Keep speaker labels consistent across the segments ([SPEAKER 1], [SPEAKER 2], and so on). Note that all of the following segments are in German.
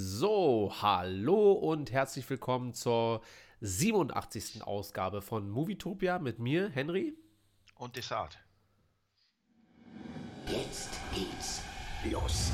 [SPEAKER 1] So, hallo und herzlich willkommen zur 87. Ausgabe von Movietopia mit mir, Henry.
[SPEAKER 2] Und Desart.
[SPEAKER 3] Jetzt geht's los.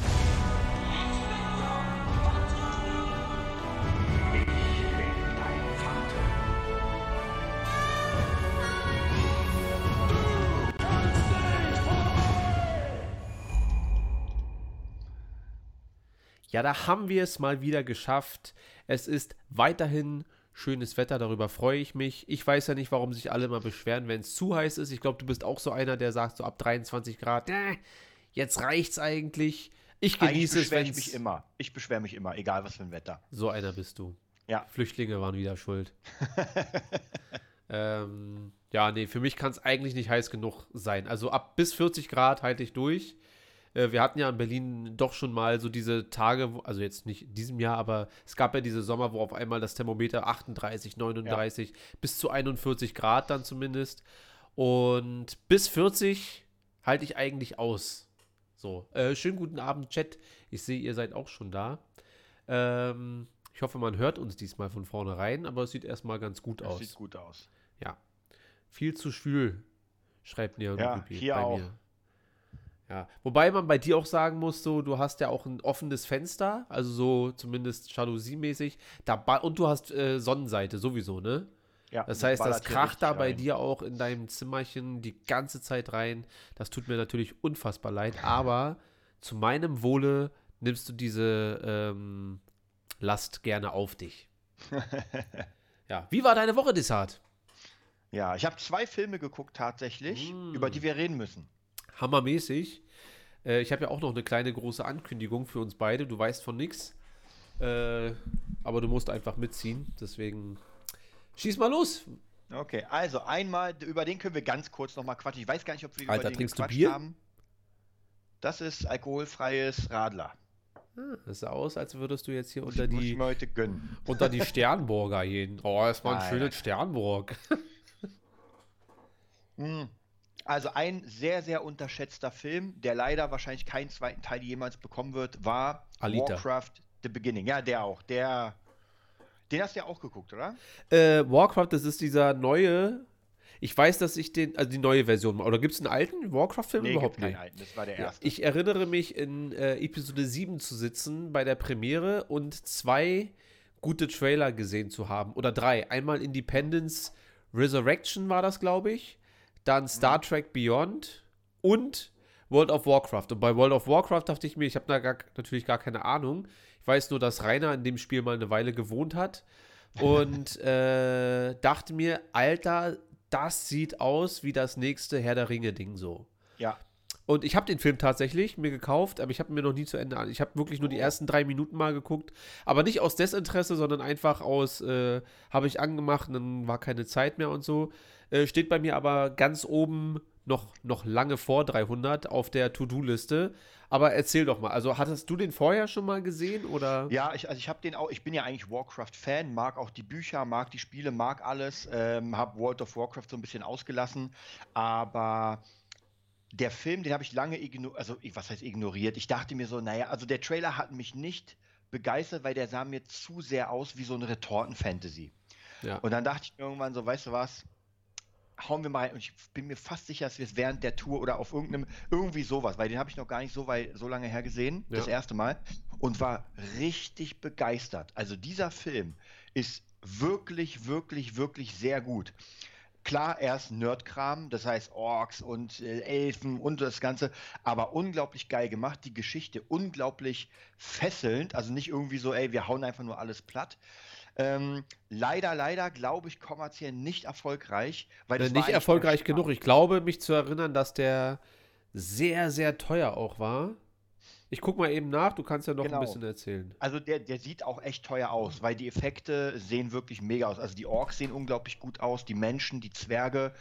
[SPEAKER 1] Ja, da haben wir es mal wieder geschafft. Es ist weiterhin schönes Wetter, darüber freue ich mich. Ich weiß ja nicht, warum sich alle mal beschweren, wenn es zu heiß ist. Ich glaube, du bist auch so einer, der sagt, so ab 23 Grad, äh, jetzt reicht's eigentlich. Ich genieße es, wenn
[SPEAKER 2] ich mich immer. Ich beschwere mich immer, egal was für ein Wetter.
[SPEAKER 1] So einer bist du.
[SPEAKER 2] Ja.
[SPEAKER 1] Flüchtlinge waren wieder schuld. ähm, ja, nee, für mich kann es eigentlich nicht heiß genug sein. Also ab bis 40 Grad halte ich durch. Äh, wir hatten ja in Berlin doch schon mal so diese Tage, also jetzt nicht in diesem Jahr, aber es gab ja diese Sommer, wo auf einmal das Thermometer 38, 39 bis zu 41 Grad dann zumindest. Und bis 40 halte ich eigentlich aus. So, äh, schönen guten Abend, Chat. Ich sehe, ihr seid auch schon da. Ähm, ich hoffe, man hört uns diesmal von vornherein, aber es sieht erstmal ganz gut
[SPEAKER 2] Das
[SPEAKER 1] aus.
[SPEAKER 2] sieht gut aus.
[SPEAKER 1] Ja. Viel zu schwül, schreibt Neon
[SPEAKER 2] Ja,
[SPEAKER 1] Ruby
[SPEAKER 2] hier auch.
[SPEAKER 1] Ja, wobei man bei dir auch sagen muss, so, du hast ja auch ein offenes Fenster, also so zumindest Jalousie-mäßig. Da Und du hast äh, Sonnenseite sowieso, ne?
[SPEAKER 2] Ja,
[SPEAKER 1] Das heißt, das kracht da bei
[SPEAKER 2] rein.
[SPEAKER 1] dir auch in deinem Zimmerchen die ganze Zeit rein. Das tut mir natürlich unfassbar leid, aber zu meinem Wohle nimmst du diese ähm, Last gerne auf dich. ja, wie war deine Woche, Desart?
[SPEAKER 2] Ja, ich habe zwei Filme geguckt tatsächlich,
[SPEAKER 1] Mm.
[SPEAKER 2] über die wir reden müssen.
[SPEAKER 1] Hammermäßig. Äh, ich habe ja auch noch eine kleine große Ankündigung für uns beide. Du weißt von nichts. Äh, aber du musst einfach mitziehen. Deswegen schieß mal los.
[SPEAKER 2] Okay, also einmal, über den können wir ganz kurz nochmal quatschen. Ich weiß gar nicht, ob wir
[SPEAKER 1] Alter,
[SPEAKER 2] über den
[SPEAKER 1] trinkst du
[SPEAKER 2] gequatscht
[SPEAKER 1] Bier?
[SPEAKER 2] haben. Das ist alkoholfreies Radler.
[SPEAKER 1] Ah, Das sah aus, als würdest du jetzt hier unter
[SPEAKER 2] Muss
[SPEAKER 1] die,
[SPEAKER 2] mir heute gönnen.
[SPEAKER 1] unter die Sternburger gehen. Oh, das war ein
[SPEAKER 2] Nein,
[SPEAKER 1] schönes. Sternburg.
[SPEAKER 2] Mm. Also ein sehr, sehr unterschätzter Film, der leider wahrscheinlich keinen zweiten Teil jemals bekommen wird, war
[SPEAKER 1] Alita.
[SPEAKER 2] Warcraft The Beginning. Ja, der auch. Der, den hast du ja auch geguckt, oder?
[SPEAKER 1] Äh, Warcraft, das ist dieser neue. Ich weiß, dass ich den, also die neue Version, oder gibt es einen alten Warcraft-Film überhaupt
[SPEAKER 2] gibt's keinen
[SPEAKER 1] nicht?
[SPEAKER 2] alten. Das war der erste.
[SPEAKER 1] ich erinnere mich in äh, Episode 7 zu sitzen bei der Premiere und zwei gute Trailer gesehen zu haben. Oder drei. Einmal Independence Resurrection war das, glaube ich. Dann Star Trek Beyond und World of Warcraft. Und bei World of Warcraft dachte ich mir, ich habe da gar, natürlich gar keine Ahnung. Ich weiß nur, dass Rainer in dem Spiel mal eine Weile gewohnt hat. Und äh, dachte mir, Alter, das sieht aus wie das nächste Herr der Ringe-Ding so.
[SPEAKER 2] ja.
[SPEAKER 1] Und ich habe den Film tatsächlich mir gekauft, aber ich habe mir noch nie zu Ende an. Ich habe wirklich nur die
[SPEAKER 2] Oh.
[SPEAKER 1] ersten drei Minuten mal geguckt. Aber nicht aus Desinteresse, sondern einfach aus, äh, habe ich angemacht, und dann war keine Zeit mehr und so. Äh, steht bei mir aber ganz oben noch, noch lange vor 300 auf der To-Do-Liste. Aber erzähl doch mal, also hattest du den vorher schon mal gesehen oder?
[SPEAKER 2] Ja, ich, also ich habe den auch, ich bin ja eigentlich Warcraft-Fan, mag auch die Bücher, mag die Spiele, mag alles, ähm, habe World of Warcraft so ein bisschen ausgelassen, aber der Film, den habe ich lange ignoriert, also was heißt ignoriert? Ich dachte mir so, naja, also der Trailer hat mich nicht begeistert, weil der sah mir zu sehr aus wie so eine Retorten-Fantasy.
[SPEAKER 1] Ja.
[SPEAKER 2] Und dann dachte ich mir irgendwann so, weißt du was, hauen wir mal rein. Und ich bin mir fast sicher, dass wir es während der Tour oder auf irgendeinem, irgendwie sowas, weil den habe ich noch gar nicht so weit, so lange her gesehen, das
[SPEAKER 1] Ja.
[SPEAKER 2] erste Mal, und war richtig begeistert. Also dieser Film ist wirklich, wirklich, wirklich sehr gut. Klar, er ist Nerdkram, das heißt Orks und äh, Elfen und das Ganze, aber unglaublich geil gemacht. Die Geschichte unglaublich fesselnd, also nicht irgendwie so, ey, wir hauen einfach nur alles platt. Ähm, leider, leider, glaube ich, kommerziell nicht erfolgreich, weil
[SPEAKER 1] Äh,
[SPEAKER 2] das
[SPEAKER 1] nicht erfolgreich genug. Ich glaube, mich zu erinnern, dass der sehr, sehr teuer auch war. Ich guck mal eben nach, du kannst ja noch
[SPEAKER 2] Genau.
[SPEAKER 1] ein bisschen erzählen.
[SPEAKER 2] Also der, der sieht auch echt teuer aus, weil die Effekte sehen wirklich mega aus. Also die Orks sehen unglaublich gut aus, die Menschen, die Zwerge,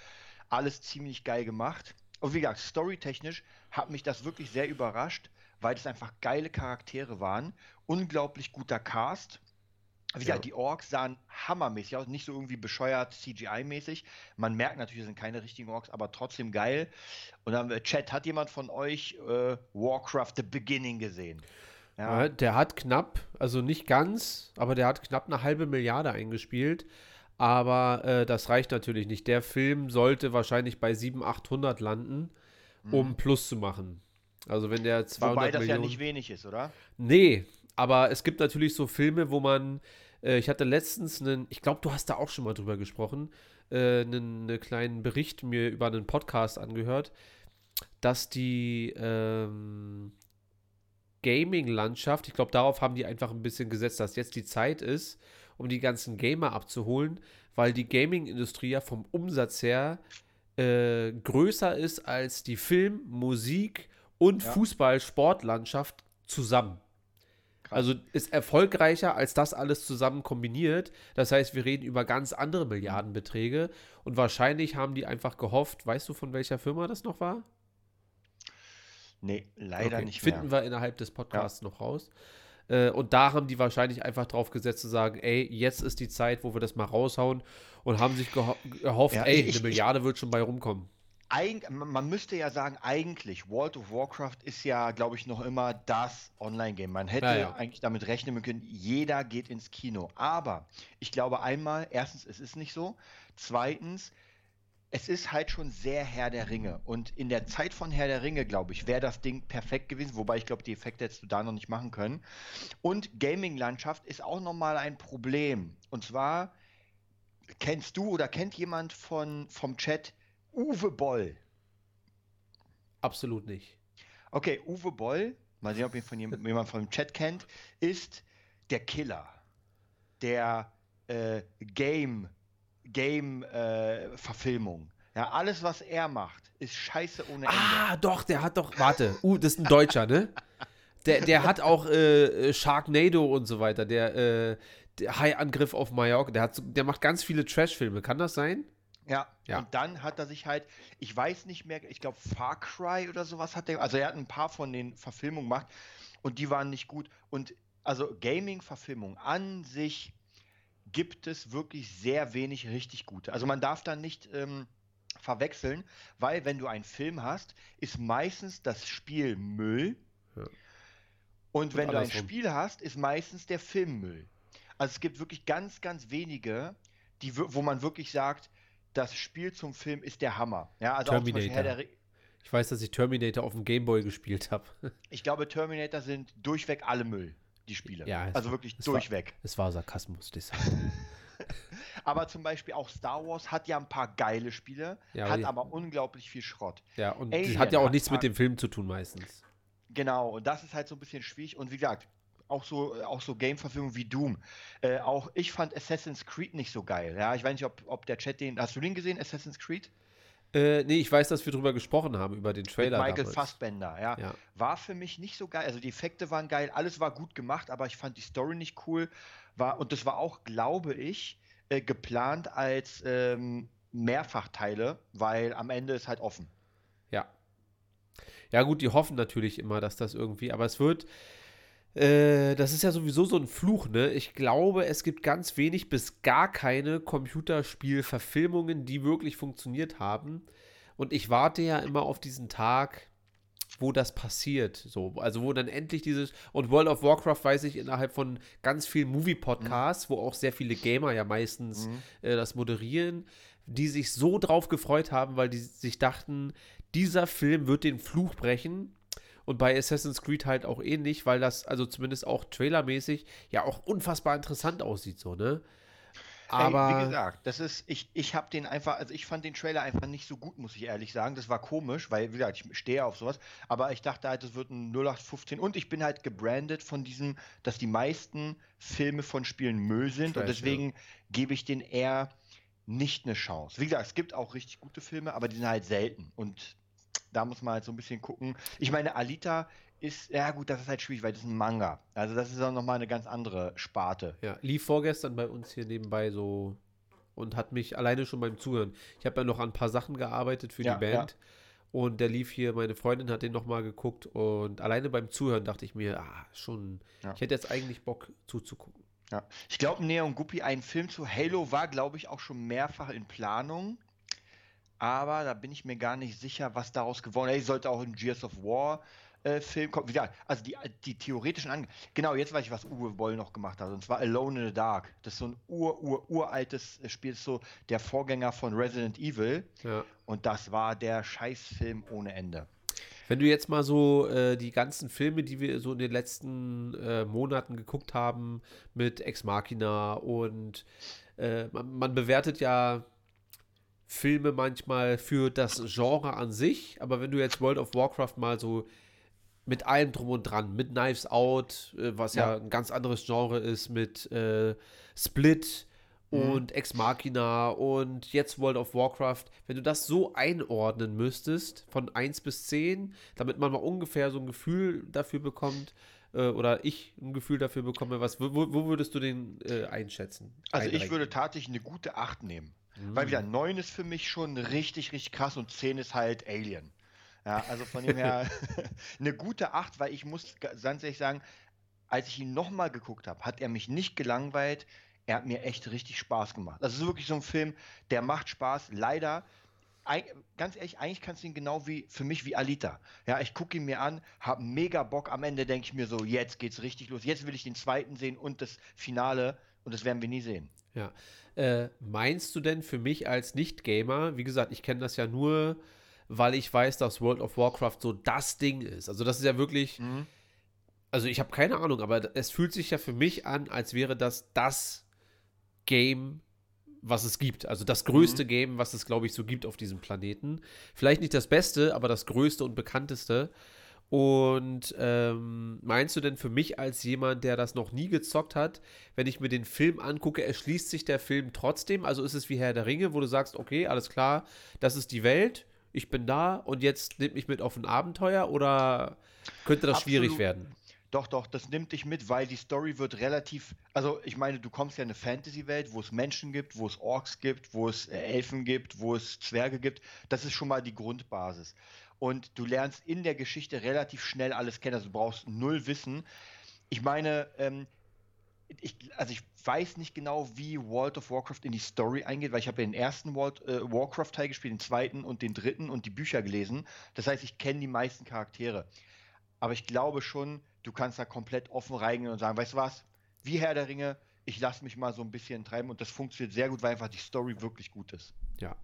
[SPEAKER 2] alles ziemlich geil gemacht. Und wie gesagt, storytechnisch hat mich das wirklich sehr überrascht, weil es einfach geile Charaktere waren, unglaublich guter Cast. Wie
[SPEAKER 1] Ja.
[SPEAKER 2] gesagt, die Orks sahen hammermäßig aus, nicht so irgendwie bescheuert CGI-mäßig. Man merkt natürlich, es sind keine richtigen Orks, aber trotzdem geil. Und dann haben wir, Chat, hat jemand von euch äh, Warcraft The Beginning gesehen? Ja,
[SPEAKER 1] Ja, der hat knapp, also nicht ganz, aber der hat knapp eine halbe Milliarde eingespielt. Aber äh, das reicht natürlich nicht. Der Film sollte wahrscheinlich bei 700, 800 landen, um Plus zu machen. Also wenn der 200
[SPEAKER 2] Mhm. Wobei das
[SPEAKER 1] Millionen...
[SPEAKER 2] ja nicht wenig ist, oder?
[SPEAKER 1] Nee, aber es gibt natürlich so Filme, wo man, äh, ich hatte letztens einen, ich glaube, du hast da auch schon mal drüber gesprochen, äh, einen, einen kleinen Bericht mir über einen Podcast angehört, dass die ähm, Gaming-Landschaft, ich glaube, darauf haben die einfach ein bisschen gesetzt, dass jetzt die Zeit ist, um die ganzen Gamer abzuholen, weil die Gaming-Industrie ja vom Umsatz her äh, größer ist als die Film-, Musik- und
[SPEAKER 2] Ja.
[SPEAKER 1] Fußball-Sportlandschaft zusammen. Also ist erfolgreicher als das alles zusammen kombiniert. Das heißt, wir reden über ganz andere Milliardenbeträge und wahrscheinlich haben die einfach gehofft, weißt du, von welcher Firma das noch war?
[SPEAKER 2] Nee, leider
[SPEAKER 1] Okay,
[SPEAKER 2] nicht
[SPEAKER 1] Finden
[SPEAKER 2] mehr.
[SPEAKER 1] wir innerhalb des Podcasts noch raus. Äh, und da haben die wahrscheinlich einfach drauf gesetzt zu sagen, ey, jetzt ist die Zeit, wo wir das mal raushauen und haben sich geho gehofft,
[SPEAKER 2] Ja,
[SPEAKER 1] ey,
[SPEAKER 2] ich-
[SPEAKER 1] eine
[SPEAKER 2] ich-
[SPEAKER 1] Milliarde wird schon bei rumkommen.
[SPEAKER 2] Eig man müsste ja sagen, eigentlich, World of Warcraft ist ja, glaube ich, noch immer das Online-Game. Man hätte
[SPEAKER 1] Ja, ja.
[SPEAKER 2] eigentlich damit rechnen können, jeder geht ins Kino. Aber ich glaube einmal, erstens, es ist nicht so. Zweitens, es ist halt schon sehr Herr der Ringe. Und in der Zeit von Herr der Ringe, glaube ich, wäre das Ding perfekt gewesen. Wobei ich glaube, die Effekte hättest du da noch nicht machen können. Und Gaming-Landschaft ist auch nochmal ein Problem. Und zwar, kennst du oder kennt jemand von, vom Chat Uwe Boll?
[SPEAKER 1] Absolut nicht.
[SPEAKER 2] Okay, Uwe Boll, mal sehen, ob ihn von jem- jemand vom Chat kennt, ist der Killer der äh, Game, Game äh, Verfilmung. Ja, alles, was er macht, ist scheiße ohne Ende.
[SPEAKER 1] Ah, doch, der hat doch, warte, uh, das ist ein Deutscher, ne? Der, der hat auch äh, Sharknado und so weiter, der, äh, der Hai-Angriff auf Mallorca, der, hat der macht ganz viele Trash-Filme, kann das sein?
[SPEAKER 2] Ja,
[SPEAKER 1] Ja.
[SPEAKER 2] und dann hat er sich halt, ich weiß nicht mehr, ich glaube Far Cry oder sowas hat er, also er hat ein paar von den Verfilmungen gemacht und die waren nicht gut. Und also Gaming-Verfilmung an sich gibt es wirklich sehr wenig richtig gute. Also man darf da nicht ähm, verwechseln, weil wenn du einen Film hast, ist meistens das Spiel Müll.
[SPEAKER 1] Ja.
[SPEAKER 2] Und wenn du ein. Spiel hast, ist meistens der Film Müll. Also es gibt wirklich ganz, ganz wenige, die, wo man wirklich sagt, das Spiel zum Film ist der Hammer. Ja, also
[SPEAKER 1] Terminator. Ich weiß, dass ich Terminator auf dem Gameboy gespielt habe.
[SPEAKER 2] Ich glaube, Terminator sind durchweg alle Müll, die Spiele.
[SPEAKER 1] Ja,
[SPEAKER 2] also
[SPEAKER 1] war-
[SPEAKER 2] wirklich
[SPEAKER 1] es war-
[SPEAKER 2] durchweg.
[SPEAKER 1] Es war Sarkasmus, deshalb.
[SPEAKER 2] Aber zum Beispiel auch Star Wars hat ja ein paar geile Spiele,
[SPEAKER 1] Ja,
[SPEAKER 2] hat aber unglaublich viel Schrott.
[SPEAKER 1] Ja, und
[SPEAKER 2] Alien
[SPEAKER 1] das hat ja auch nichts mit dem Film zu tun meistens.
[SPEAKER 2] Genau, und das ist halt so ein bisschen schwierig. Und wie gesagt, auch so, auch so Game-Verfilmungen wie Doom. Äh, auch ich fand Assassin's Creed nicht so geil. Ja, ich weiß nicht, ob, ob der Chat den. Hast du den gesehen, Assassin's Creed?
[SPEAKER 1] Äh, nee, ich weiß, dass wir drüber gesprochen haben, über den Trailer
[SPEAKER 2] Mit Michael
[SPEAKER 1] damals.
[SPEAKER 2] Fassbender, ja.
[SPEAKER 1] Ja.
[SPEAKER 2] War für mich nicht so geil. Also die Effekte waren geil, alles war gut gemacht, aber ich fand die Story nicht cool. War, und das war auch, glaube ich, äh, geplant als ähm, Mehrfachteile, weil am Ende ist halt offen.
[SPEAKER 1] Ja. Ja, gut, die hoffen natürlich immer, dass das irgendwie, aber es wird, äh, das ist ja sowieso so ein Fluch, ne? Ich glaube, es gibt ganz wenig bis gar keine Computerspielverfilmungen, die wirklich funktioniert haben. Und ich warte ja immer auf diesen Tag, wo das passiert. So, also wo dann endlich dieses. Und World of Warcraft weiß ich innerhalb von ganz vielen Movie-Podcasts, wo auch sehr viele Gamer ja meistens äh, das moderieren, die sich so drauf gefreut haben, weil die sich dachten, dieser Film wird den Fluch brechen. Und bei Assassin's Creed halt auch ähnlich, weil das, also zumindest auch trailermäßig, ja auch unfassbar interessant aussieht, so, ne? Aber.
[SPEAKER 2] Ey, wie gesagt, das ist, ich, ich habe den einfach, also ich fand den Trailer einfach nicht so gut, muss ich ehrlich sagen. Das war komisch, weil, wie gesagt, ich stehe auf sowas. Aber ich dachte halt, es wird ein 0815 und ich bin halt gebrandet von diesem, dass die meisten Filme von Spielen Müll sind
[SPEAKER 1] Trash,
[SPEAKER 2] und deswegen gebe ich den eher nicht eine Chance. Wie gesagt, es gibt auch richtig gute Filme, aber die sind halt selten und da muss man halt so ein bisschen gucken. Ich meine, Alita ist, ja gut, das ist halt schwierig, weil das ist ein Manga. Also das ist auch nochmal eine ganz andere Sparte.
[SPEAKER 1] Ja, lief vorgestern bei uns hier nebenbei so und hat mich alleine schon beim Zuhören. Ich habe ja noch an ein paar Sachen gearbeitet für
[SPEAKER 2] Ja,
[SPEAKER 1] die Band. Und der lief hier, meine Freundin hat den nochmal geguckt und alleine beim Zuhören dachte ich mir, ah, schon,
[SPEAKER 2] Ja.
[SPEAKER 1] ich hätte jetzt eigentlich Bock zuzugucken.
[SPEAKER 2] Ja. Ich glaube, Neon Guppy, ein Film zu Halo war, glaube ich, auch schon mehrfach in Planung. Aber da bin ich mir gar nicht sicher, was daraus geworden ist. Ich sollte auch in Gears of War äh, Film kommen. Wie gesagt, also die, die theoretischen Ange Genau, jetzt weiß ich, was Uwe Boll noch gemacht hat. Und zwar Alone in the Dark. Das ist so ein ur, ur, uraltes Spiel, das ist so der Vorgänger von Resident Evil.
[SPEAKER 1] Ja.
[SPEAKER 2] Und das war der Scheißfilm ohne Ende.
[SPEAKER 1] Wenn du jetzt mal so äh, die ganzen Filme, die wir so in den letzten äh, Monaten geguckt haben, mit Ex Machina und äh, man, man bewertet ja Filme manchmal für das Genre an sich, aber wenn du jetzt World of Warcraft mal so mit allem drum und dran, mit Knives Out, äh, was ja.
[SPEAKER 2] Ja.
[SPEAKER 1] ein ganz anderes Genre ist, mit äh, Split und Ex Machina und jetzt World of Warcraft, wenn du das so einordnen müsstest, von 1 bis 10, damit man mal ungefähr so ein Gefühl dafür bekommt, äh, oder ich ein Gefühl dafür bekomme, was, wo, wo würdest du den äh, einschätzen?
[SPEAKER 2] Also ich
[SPEAKER 1] Einrenken?
[SPEAKER 2] würde tatsächlich eine gute 8 nehmen. Weil wieder 9 ist für mich schon richtig, richtig krass und 10 ist halt Alien. Ja, also von dem her eine gute 8, weil ich muss ga- ganz ehrlich sagen, als ich ihn nochmal geguckt habe, hat er mich nicht gelangweilt. Er hat mir echt richtig Spaß gemacht. Das ist wirklich so ein Film, der macht Spaß. Leider, eig- ganz ehrlich, eigentlich kannst du ihn genau wie für mich wie Alita. Ja, ich gucke ihn mir an, habe mega Bock. Am Ende denke ich mir so, jetzt geht's richtig los. Jetzt will ich den zweiten sehen und das Finale und das werden wir nie sehen.
[SPEAKER 1] Ja. Äh, meinst du denn für mich als Nicht-Gamer, wie gesagt, ich kenne das ja nur, weil ich weiß, dass World of Warcraft so das Ding ist. Also das ist ja wirklich, also ich habe keine Ahnung, aber es fühlt sich ja für mich an, als wäre das das Game, was es gibt. Also das größte Game, was es, glaube ich, so gibt auf diesem Planeten. Vielleicht nicht das Beste, aber das größte und bekannteste. Und ähm, meinst du denn für mich als jemand, der das noch nie gezockt hat, wenn ich mir den Film angucke, erschließt sich der Film trotzdem? Also ist es wie Herr der Ringe, wo du sagst, okay, alles klar, das ist die Welt, ich bin da und jetzt nimmt mich mit auf ein Abenteuer oder könnte das schwierig
[SPEAKER 2] Absolut.
[SPEAKER 1] werden?
[SPEAKER 2] Doch, doch, das nimmt dich mit, weil die Story wird relativ. Also, ich meine, du kommst ja in eine Fantasy-Welt, wo es Menschen gibt, wo es Orks gibt, wo es äh, Elfen gibt, wo es Zwerge gibt. Das ist schon mal die Grundbasis. Und du lernst in der Geschichte relativ schnell alles kennen. Also, du brauchst null Wissen. Ich meine, ähm, ich, also ich weiß nicht genau, wie World of Warcraft in die Story eingeht, weil ich habe ja den ersten World, äh, Warcraft-Teil gespielt, den zweiten und den dritten und die Bücher gelesen. Das heißt, ich kenne die meisten Charaktere. Aber ich glaube schon, du kannst da komplett offen reingehen und sagen, weißt du was, wie Herr der Ringe, ich lasse mich mal so ein bisschen treiben und das funktioniert sehr gut, weil einfach die Story wirklich gut ist.
[SPEAKER 1] Ja.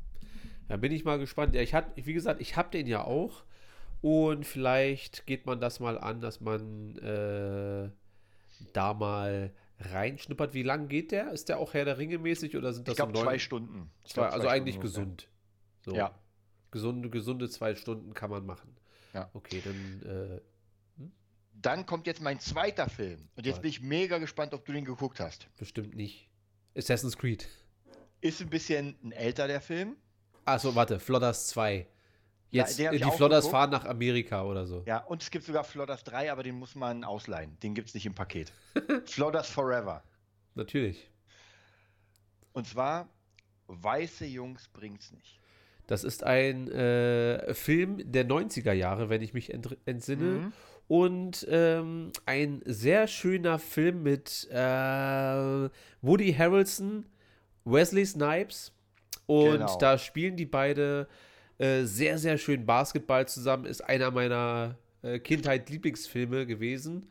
[SPEAKER 1] Da bin ich mal gespannt. Ja, ich hatte, wie gesagt, ich habe den ja auch. Und vielleicht geht man das mal an, dass man äh, da mal reinschnuppert. Wie lang geht der? Ist der auch Herr der Ringe mäßig oder sind das
[SPEAKER 2] Ich glaube,
[SPEAKER 1] so
[SPEAKER 2] zwei Stunden. Ich
[SPEAKER 1] Zwei,
[SPEAKER 2] glaub,
[SPEAKER 1] also
[SPEAKER 2] zwei
[SPEAKER 1] eigentlich
[SPEAKER 2] Stunden
[SPEAKER 1] gesund. So.
[SPEAKER 2] Ja.
[SPEAKER 1] Gesunde, gesunde zwei Stunden kann man machen.
[SPEAKER 2] Ja.
[SPEAKER 1] Okay, dann äh,
[SPEAKER 2] Dann kommt jetzt mein zweiter Film. Und jetzt
[SPEAKER 1] Was?
[SPEAKER 2] bin ich mega gespannt, ob du den geguckt hast.
[SPEAKER 1] bestimmt nicht. Assassin's Creed.
[SPEAKER 2] Ist ein bisschen ein älter, der Film.
[SPEAKER 1] Achso, warte, Flodders 2. Jetzt,
[SPEAKER 2] ich
[SPEAKER 1] die Flodders
[SPEAKER 2] geguckt.
[SPEAKER 1] fahren nach Amerika oder so.
[SPEAKER 2] Ja, und es gibt sogar Flodders 3, aber den muss man ausleihen. Den gibt es nicht im Paket. Flodders Forever.
[SPEAKER 1] Natürlich.
[SPEAKER 2] Und zwar, weiße Jungs bringt's nicht.
[SPEAKER 1] Das ist ein äh, Film der 90er Jahre, wenn ich mich ent entsinne.
[SPEAKER 2] Mhm.
[SPEAKER 1] Und ähm, ein sehr schöner Film mit äh, Woody Harrelson, Wesley Snipes. Und
[SPEAKER 2] Genau.
[SPEAKER 1] da spielen die beide äh, sehr, sehr schön Basketball zusammen. Ist einer meiner äh, Kindheit-Lieblingsfilme gewesen.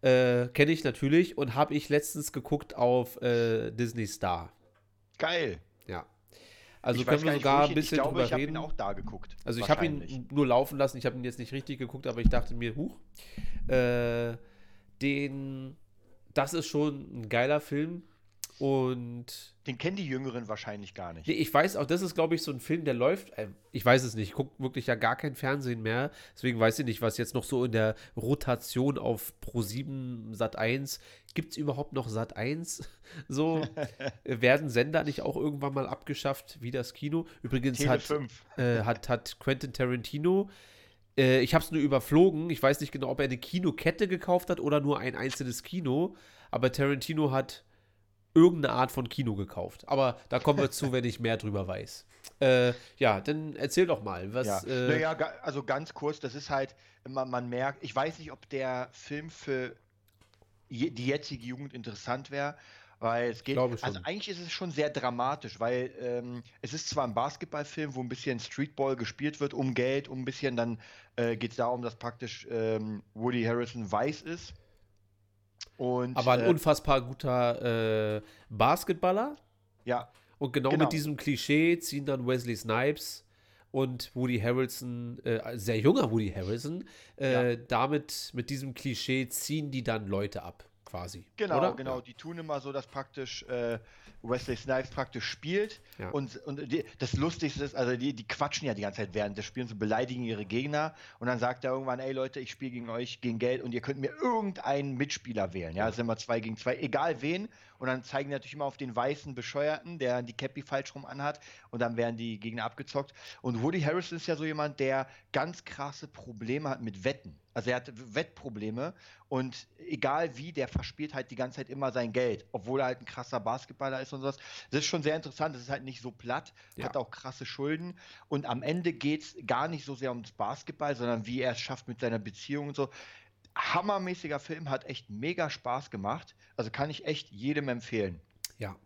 [SPEAKER 1] Äh, Kenne ich natürlich und habe ich letztens geguckt auf äh, Disney Star.
[SPEAKER 2] Geil.
[SPEAKER 1] Also
[SPEAKER 2] Ich
[SPEAKER 1] können wir
[SPEAKER 2] nicht,
[SPEAKER 1] sogar ein
[SPEAKER 2] ich
[SPEAKER 1] bisschen
[SPEAKER 2] Ich glaube,
[SPEAKER 1] drüber
[SPEAKER 2] ich habe
[SPEAKER 1] reden.
[SPEAKER 2] ihn auch da geguckt.
[SPEAKER 1] Also ich habe ihn nur laufen lassen, ich habe ihn jetzt nicht richtig geguckt, aber ich dachte mir, huch, äh, den, das ist schon ein geiler Film und
[SPEAKER 2] Den kennen die Jüngeren wahrscheinlich gar nicht.
[SPEAKER 1] nee, ich weiß auch, das ist glaube ich so ein Film, der läuft, äh, ich weiß es nicht, ich gucke wirklich ja gar kein Fernsehen mehr, deswegen weiß ich nicht, was jetzt noch so in der Rotation auf Pro7 Sat 1, gibt es überhaupt noch Sat 1? So, werden Sender nicht auch irgendwann mal abgeschafft, wie das Kino? Übrigens
[SPEAKER 2] Tele
[SPEAKER 1] hat
[SPEAKER 2] 5.
[SPEAKER 1] äh, hat, hat Quentin Tarantino. Äh, ich habe es nur überflogen. Ich weiß nicht genau, ob er eine Kinokette gekauft hat oder nur ein einzelnes Kino. Aber Tarantino hat irgendeine Art von Kino gekauft. Aber da kommen wir zu, wenn ich mehr drüber weiß. Äh, ja, dann erzähl doch mal. Was,
[SPEAKER 2] Ja.
[SPEAKER 1] äh,
[SPEAKER 2] naja, also ganz kurz, das ist halt, man, man merkt, ich weiß nicht, ob der Film für je, die jetzige Jugend interessant wäre, Weil es geht, also eigentlich ist es schon sehr dramatisch, weil ähm, es ist zwar ein Basketballfilm, wo ein bisschen Streetball gespielt wird, um Geld, um ein bisschen, dann äh, geht es darum, dass praktisch ähm, Woody Harrison weiß ist. Und,
[SPEAKER 1] Aber ein
[SPEAKER 2] äh,
[SPEAKER 1] unfassbar guter äh, Basketballer.
[SPEAKER 2] ja,
[SPEAKER 1] Und genau,
[SPEAKER 2] Genau.
[SPEAKER 1] mit diesem Klischee ziehen dann Wesley Snipes und Woody Harrelson, äh, sehr junger Woody Harrelson, äh, damit, mit diesem Klischee ziehen die dann Leute ab, quasi.
[SPEAKER 2] Genau,
[SPEAKER 1] oder?
[SPEAKER 2] genau. Die tun immer so, dass praktisch äh, Wesley Snipes praktisch spielt.
[SPEAKER 1] Ja.
[SPEAKER 2] Und, und die, das Lustigste ist, also die, die quatschen ja die ganze Zeit während des Spiels und beleidigen ihre Gegner. Und dann sagt er irgendwann, ey Leute, ich spiele gegen euch gegen Geld und ihr könnt mir irgendeinen Mitspieler wählen. Ja, es sind immer zwei gegen zwei, egal wen. Und dann zeigen die natürlich immer auf den weißen Bescheuerten, der die Cappy falsch rum anhat. Und dann werden die Gegner abgezockt. Und Woody Harrison ist ja so jemand, der ganz krasse Probleme hat mit Wetten. Also er hat Wettprobleme und egal wie, der verspielt halt die ganze Zeit immer sein Geld, obwohl er halt ein krasser Basketballer ist und sowas. Das ist schon sehr interessant, das ist halt nicht so platt,
[SPEAKER 1] Ja.
[SPEAKER 2] hat auch krasse Schulden und am Ende geht es gar nicht so sehr ums Basketball, sondern wie er es schafft mit seiner Beziehung und so. Hammermäßiger Film, hat echt mega Spaß gemacht. Also kann ich echt jedem empfehlen.
[SPEAKER 1] Ja.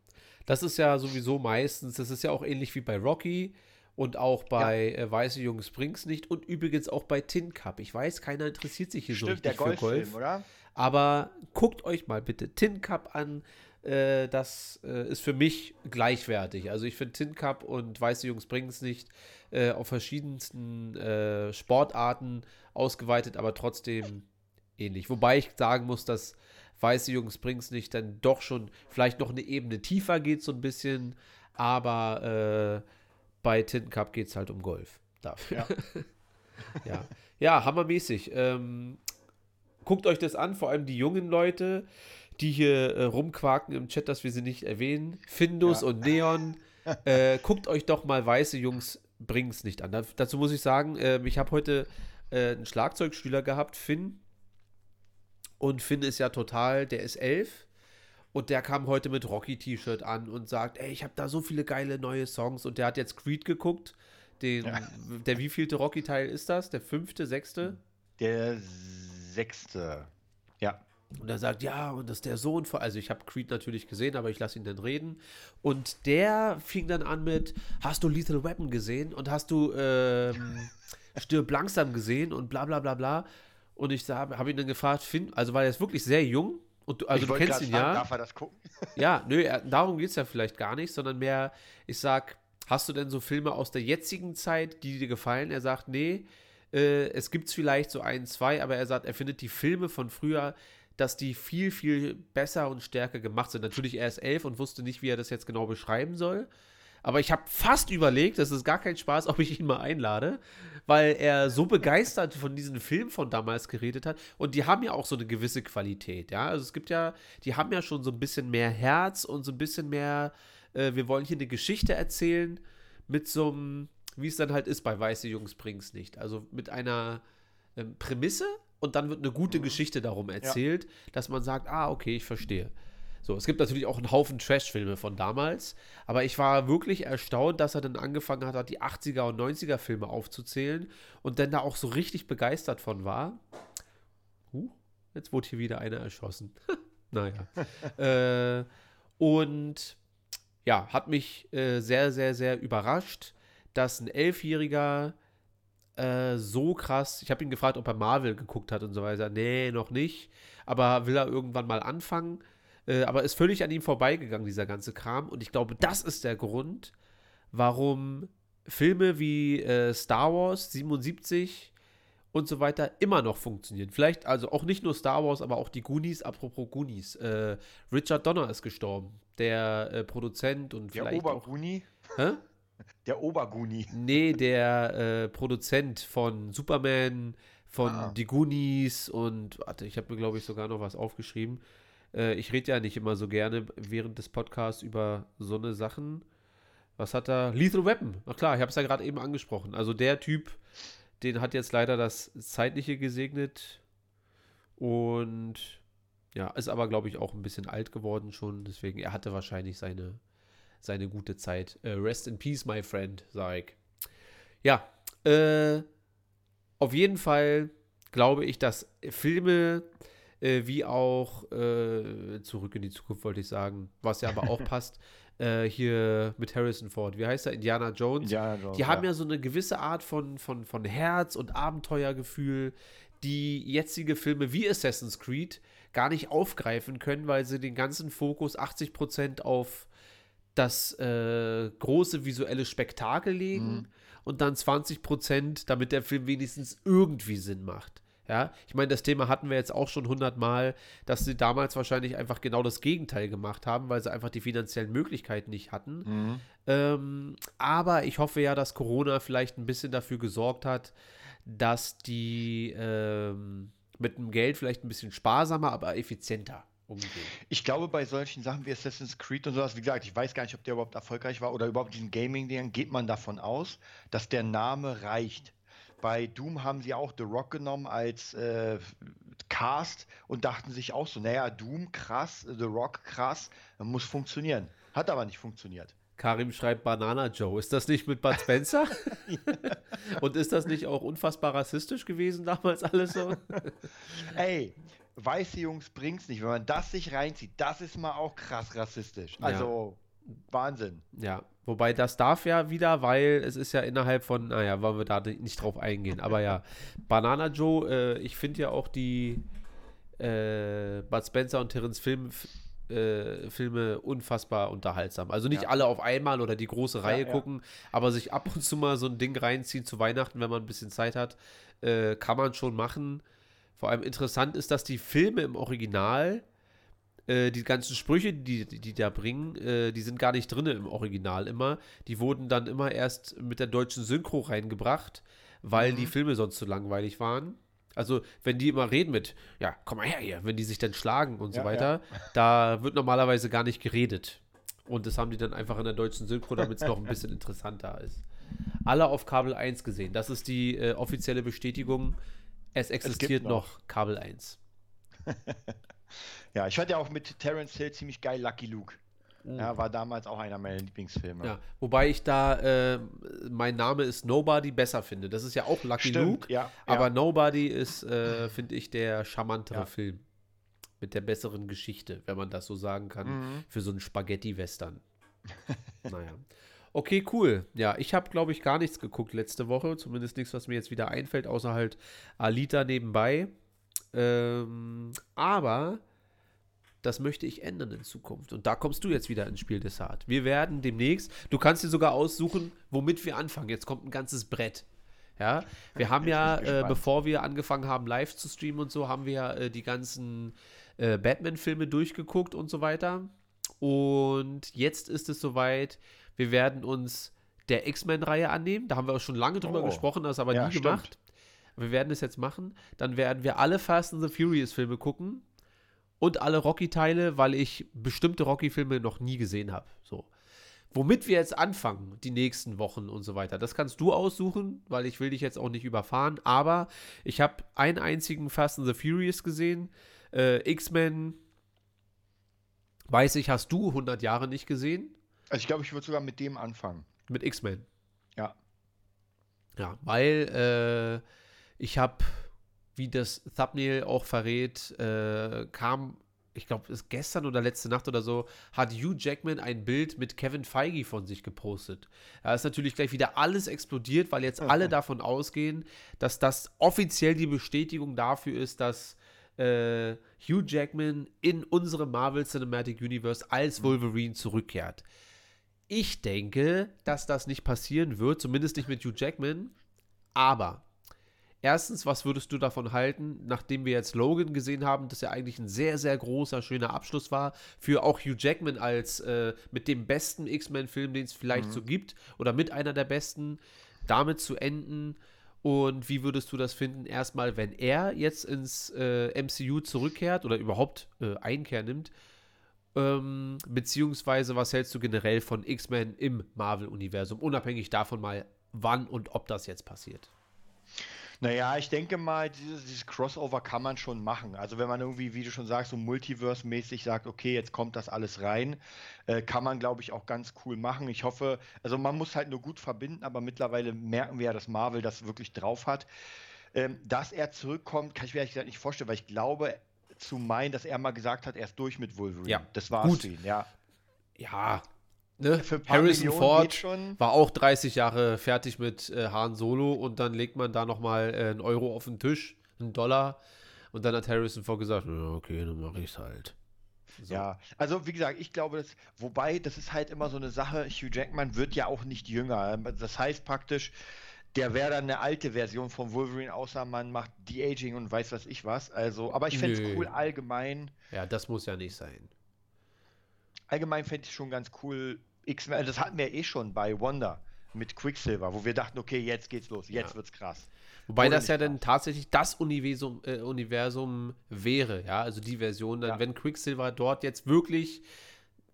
[SPEAKER 1] Das ist ja sowieso meistens, das ist ja auch ähnlich wie bei Rocky und auch bei äh, Weiße Jungs bring's nicht und übrigens auch bei Tin Cup. Ich weiß, keiner interessiert sich hier so
[SPEAKER 2] Stimmt, der
[SPEAKER 1] richtig für Golf.
[SPEAKER 2] oder?
[SPEAKER 1] Aber guckt euch mal bitte Tin Cup an. Äh, das äh, ist für mich gleichwertig. Also ich finde Tin Cup und Weiße Jungs bringen es nicht äh, auf verschiedensten äh, Sportarten ausgeweitet, aber trotzdem ähnlich. Wobei ich sagen muss, dass Weiße Jungs bringen es nicht dann doch schon vielleicht noch eine Ebene tiefer geht, so ein bisschen. Aber äh, bei Tin Cup geht es halt um Golf. Dafür.
[SPEAKER 2] Ja.
[SPEAKER 1] ja. ja, hammermäßig. Ähm, guckt euch das an, vor allem die jungen Leute, die hier äh, rumquaken im Chat, dass wir sie nicht erwähnen. Findus
[SPEAKER 2] Ja.
[SPEAKER 1] und Neon. äh, guckt euch doch mal weiße Jungs bringen's nicht an. Da, dazu muss ich sagen, ähm, ich habe heute äh, einen Schlagzeugschüler gehabt, Finn. Und Finn ist ja total, der ist elf. Und der kam heute mit Rocky-T-Shirt an und sagt, ey, ich habe da so viele geile neue Songs. Und der hat jetzt Creed geguckt. Den,
[SPEAKER 2] Ja.
[SPEAKER 1] Der wievielte Rocky-Teil ist das? Der fünfte, sechste?
[SPEAKER 2] Der sechste. Ja.
[SPEAKER 1] Und er sagt, ja, und das ist der Sohn von, also ich habe Creed natürlich gesehen, aber ich lasse ihn dann reden. Und der fing dann an mit, hast du Lethal Weapon gesehen? Und hast du ähm, Stirb langsam gesehen? Und bla bla bla bla. Und ich habe ihn dann gefragt, Finn, also war er jetzt wirklich sehr jung. Und du, also
[SPEAKER 2] Ich
[SPEAKER 1] du kennst ihn
[SPEAKER 2] fragen,
[SPEAKER 1] ja.
[SPEAKER 2] Darf er das gucken?
[SPEAKER 1] Ja, nö, darum geht es ja vielleicht gar nicht, sondern mehr, ich sag, hast du denn so Filme aus der jetzigen Zeit, die dir gefallen? Er sagt, nee, äh, es gibt vielleicht so ein, zwei, aber er sagt, er findet die Filme von früher, dass die viel, viel besser und stärker gemacht sind. Natürlich, er ist elf und wusste nicht, wie er das jetzt genau beschreiben soll. Aber ich habe fast überlegt, das ist gar kein Spaß, ob ich ihn mal einlade, weil er so begeistert von diesen Filmen von damals geredet hat. Und die haben ja auch so eine gewisse Qualität, ja. Also es gibt ja, die haben ja schon so ein bisschen mehr Herz und so ein bisschen mehr, äh, wir wollen hier eine Geschichte erzählen mit so einem, wie es dann halt ist bei Weiße Jungs bring's nicht. Also mit einer ähm, Prämisse und dann wird eine gute Geschichte darum erzählt, dass man sagt, ah, okay, ich verstehe. So, es gibt natürlich auch einen Haufen Trash-Filme von damals, aber ich war wirklich erstaunt, dass er dann angefangen hat, die 80er und 90er Filme aufzuzählen und dann da auch so richtig begeistert von war. Huh, jetzt wurde hier wieder einer erschossen. naja. äh, und ja, hat mich äh, sehr, sehr, sehr überrascht, dass ein Elfjähriger äh, so krass, ich habe ihn gefragt, ob er Marvel geguckt hat und so weiter. Nee, noch nicht. Aber will er irgendwann mal anfangen? Äh, aber ist völlig an ihm vorbeigegangen, dieser ganze Kram. Und ich glaube, das ist der Grund, warum Filme wie äh, Star Wars 77 und so weiter immer noch funktionieren. Vielleicht, also auch nicht nur Star Wars, aber auch die Goonies. Apropos Goonies. Äh, Richard Donner ist gestorben. Der äh, Produzent und
[SPEAKER 2] Der
[SPEAKER 1] vielleicht auch.
[SPEAKER 2] Oberguni.
[SPEAKER 1] Hä?
[SPEAKER 2] Der Oberguni.
[SPEAKER 1] Nee, der äh, Produzent von Superman, von
[SPEAKER 2] Ah.
[SPEAKER 1] Die Goonies und warte, ich habe mir glaube ich sogar noch was aufgeschrieben. Äh, ich rede ja nicht immer so gerne während des Podcasts über so eine Sachen. Was hat er? Lethal Weapon. Ach klar, ich habe es ja gerade eben angesprochen. Also der Typ, den hat jetzt leider das Zeitliche gesegnet und ja, ist aber glaube ich auch ein bisschen alt geworden schon. Deswegen, er hatte wahrscheinlich seine seine gute Zeit. Äh, rest in peace, my friend, sag ich. Ja, äh, auf jeden Fall glaube ich, dass Filme äh, wie auch äh, zurück in die Zukunft, wollte ich sagen, was ja aber auch passt. Äh, hier mit Harrison Ford, wie heißt er? Indiana Jones.
[SPEAKER 2] Indiana Jones,
[SPEAKER 1] die haben
[SPEAKER 2] ja.
[SPEAKER 1] ja so eine gewisse Art von, von, von Herz und Abenteuergefühl, die jetzige Filme wie Assassin's Creed gar nicht aufgreifen können, weil sie den ganzen Fokus 80% auf das äh, große visuelle Spektakel legen und dann 20%, damit der Film wenigstens irgendwie Sinn macht. Ja, ich meine, das Thema hatten wir jetzt auch schon hundertmal, dass sie damals wahrscheinlich einfach genau das Gegenteil gemacht haben, weil sie einfach die finanziellen Möglichkeiten nicht hatten. Ähm, aber ich hoffe ja, dass Corona vielleicht ein bisschen dafür gesorgt hat, dass die ähm, mit dem Geld vielleicht ein bisschen sparsamer, aber effizienter umgehen.
[SPEAKER 2] Ich glaube, bei solchen Sachen wie Assassin's Creed und sowas, wie gesagt, ich weiß gar nicht, ob der überhaupt erfolgreich war oder überhaupt diesen Gaming-Dingern, geht man davon aus, dass der Name reicht. Bei Doom haben sie auch The Rock genommen als äh, Cast und dachten sich auch so, naja, Doom krass, The Rock krass, muss funktionieren. Hat aber nicht funktioniert.
[SPEAKER 1] Karim schreibt Banana Joe. Ist das nicht mit Bud Spencer? Und ist das nicht auch unfassbar rassistisch gewesen damals alles so?
[SPEAKER 2] Ey, weiße Jungs bringt's nicht. Wenn man das sich reinzieht, das ist mal auch krass rassistisch. Also, Wahnsinn.
[SPEAKER 1] Ja, wobei das darf ja wieder, weil es ist ja innerhalb von, naja, wollen wir da nicht drauf eingehen. Aber ja, Banana Joe, äh, ich finde ja auch die äh, Bud Spencer und Terence Film, äh, Filme unfassbar unterhaltsam. Also nicht
[SPEAKER 2] Ja.
[SPEAKER 1] alle auf einmal oder die große Reihe
[SPEAKER 2] ja.
[SPEAKER 1] gucken, aber sich ab und zu mal so ein Ding reinziehen zu Weihnachten, wenn man ein bisschen Zeit hat, äh, kann man schon machen. Vor allem interessant ist, dass die Filme im Original äh, die ganzen Sprüche, die die, die da bringen, äh, die sind gar nicht drin im Original immer. Die wurden dann immer erst mit der deutschen Synchro reingebracht, weil
[SPEAKER 2] Mhm.
[SPEAKER 1] die Filme sonst zu langweilig waren. Also, wenn die immer reden mit, ja, komm mal her hier, wenn die sich dann schlagen und so
[SPEAKER 2] Ja,
[SPEAKER 1] weiter, da wird normalerweise gar nicht geredet. Und das haben die dann einfach in der deutschen Synchro, damit es noch ein bisschen interessanter ist. Alle auf Kabel 1 gesehen. Das ist die äh, offizielle Bestätigung. Es existiert
[SPEAKER 2] noch.
[SPEAKER 1] noch Kabel 1.
[SPEAKER 2] Ja, ich fand ja auch mit Terence Hill ziemlich geil Lucky Luke. Ja, war damals auch einer meiner Lieblingsfilme.
[SPEAKER 1] Ja, wobei ich da äh, mein Name ist Nobody besser finde. Das ist ja auch Lucky
[SPEAKER 2] Stimmt,
[SPEAKER 1] Luke,
[SPEAKER 2] ja,
[SPEAKER 1] aber
[SPEAKER 2] ja.
[SPEAKER 1] Nobody ist, äh, finde ich, der charmantere
[SPEAKER 2] Ja.
[SPEAKER 1] Film. Mit der besseren Geschichte, wenn man das so sagen kann,
[SPEAKER 2] Mhm.
[SPEAKER 1] für so einen Spaghetti-Western. naja. Okay, cool. Ja, ich habe, glaube ich, gar nichts geguckt letzte Woche. Zumindest nichts, was mir jetzt wieder einfällt, außer halt Alita nebenbei. Ähm, aber das möchte ich ändern in Zukunft. Und da kommst du jetzt wieder ins Spiel des Hart. Wir werden demnächst, du kannst dir sogar aussuchen, womit wir anfangen. Jetzt kommt ein ganzes Brett. Ja, wir haben ja, äh, bevor wir angefangen haben, live zu streamen und so, haben wir ja äh, die ganzen äh, Batman-Filme durchgeguckt und so weiter. Und jetzt ist es soweit, wir werden uns der X-Men-Reihe annehmen. Da haben wir auch schon lange drüber
[SPEAKER 2] Oh.
[SPEAKER 1] gesprochen, das aber
[SPEAKER 2] Ja,
[SPEAKER 1] nie
[SPEAKER 2] stimmt.
[SPEAKER 1] gemacht. Wir werden es jetzt machen. Dann werden wir alle Fast and the Furious-Filme gucken und alle Rocky-Teile, weil ich bestimmte Rocky-Filme noch nie gesehen habe. So. Womit wir jetzt anfangen, die nächsten Wochen und so weiter, das kannst du aussuchen, weil ich will dich jetzt auch nicht überfahren. Aber ich habe einen einzigen Fast and the Furious gesehen. Äh, X-Men, weiß ich, hast du 100 Jahre nicht gesehen.
[SPEAKER 2] Also ich glaube, ich würde sogar mit dem anfangen.
[SPEAKER 1] Mit X-Men.
[SPEAKER 2] Ja.
[SPEAKER 1] Ja, weil äh, ich habe, wie das Thumbnail auch verrät, äh, kam, ich glaube, es ist gestern oder letzte Nacht oder so, hat Hugh Jackman ein Bild mit Kevin Feige von sich gepostet. Da ist natürlich gleich wieder alles explodiert, weil jetzt alle davon ausgehen, dass das offiziell die Bestätigung dafür ist, dass äh, Hugh Jackman in unserem Marvel Cinematic Universe als Wolverine zurückkehrt. Ich denke, dass das nicht passieren wird, zumindest nicht mit Hugh Jackman. Aber erstens, was würdest du davon halten, nachdem wir jetzt Logan gesehen haben, dass er eigentlich ein sehr, sehr großer, schöner Abschluss war für auch Hugh Jackman als äh, mit dem besten X-Men-Film, den es vielleicht so gibt, oder mit einer der besten, damit zu enden. Und wie würdest du das finden, erstmal, wenn er jetzt ins äh, MCU zurückkehrt oder überhaupt äh, Einkehr nimmt? Ähm, beziehungsweise, was hältst du generell von X-Men im Marvel-Universum, unabhängig davon mal, wann und ob das jetzt passiert?
[SPEAKER 2] Naja, ich denke mal, dieses, dieses Crossover kann man schon machen. Also wenn man irgendwie, wie du schon sagst, so Multiverse-mäßig sagt, okay, jetzt kommt das alles rein, äh, kann man, glaube ich, auch ganz cool machen. Ich hoffe, also man muss halt nur gut verbinden, aber mittlerweile merken wir ja, dass Marvel das wirklich drauf hat. Ähm, dass er zurückkommt, kann ich mir ehrlich gesagt nicht vorstellen, weil ich glaube, zu meinen, dass er mal gesagt hat, er ist durch mit Wolverine.
[SPEAKER 1] Ja,
[SPEAKER 2] das war
[SPEAKER 1] gut.
[SPEAKER 2] ihn, ja.
[SPEAKER 1] Ja, ne? Harrison
[SPEAKER 2] Millionen
[SPEAKER 1] Ford war auch 30 Jahre fertig mit äh, Han Solo und dann legt man da nochmal äh, einen Euro auf den Tisch, einen Dollar. Und dann hat Harrison Ford gesagt, okay, dann mache ich's halt. So.
[SPEAKER 2] Ja, also wie gesagt, ich glaube, das, wobei, das ist halt immer so eine Sache, Hugh Jackman wird ja auch nicht jünger. Das heißt praktisch, der wäre dann eine alte Version von Wolverine, außer man macht De-Aging und weiß was ich was. Also, aber ich fände es cool allgemein.
[SPEAKER 1] Ja, das muss ja nicht sein.
[SPEAKER 2] Allgemein fände ich schon ganz cool. X-Men, das hatten wir eh schon bei Wonder mit Quicksilver, wo wir dachten, okay, jetzt geht's los, jetzt
[SPEAKER 1] Ja.
[SPEAKER 2] wird's krass.
[SPEAKER 1] Wobei
[SPEAKER 2] Wurde
[SPEAKER 1] das ja dann
[SPEAKER 2] krass.
[SPEAKER 1] tatsächlich das Universum, äh, Universum wäre, ja, also die Version, dann,
[SPEAKER 2] Ja.
[SPEAKER 1] wenn Quicksilver dort jetzt wirklich,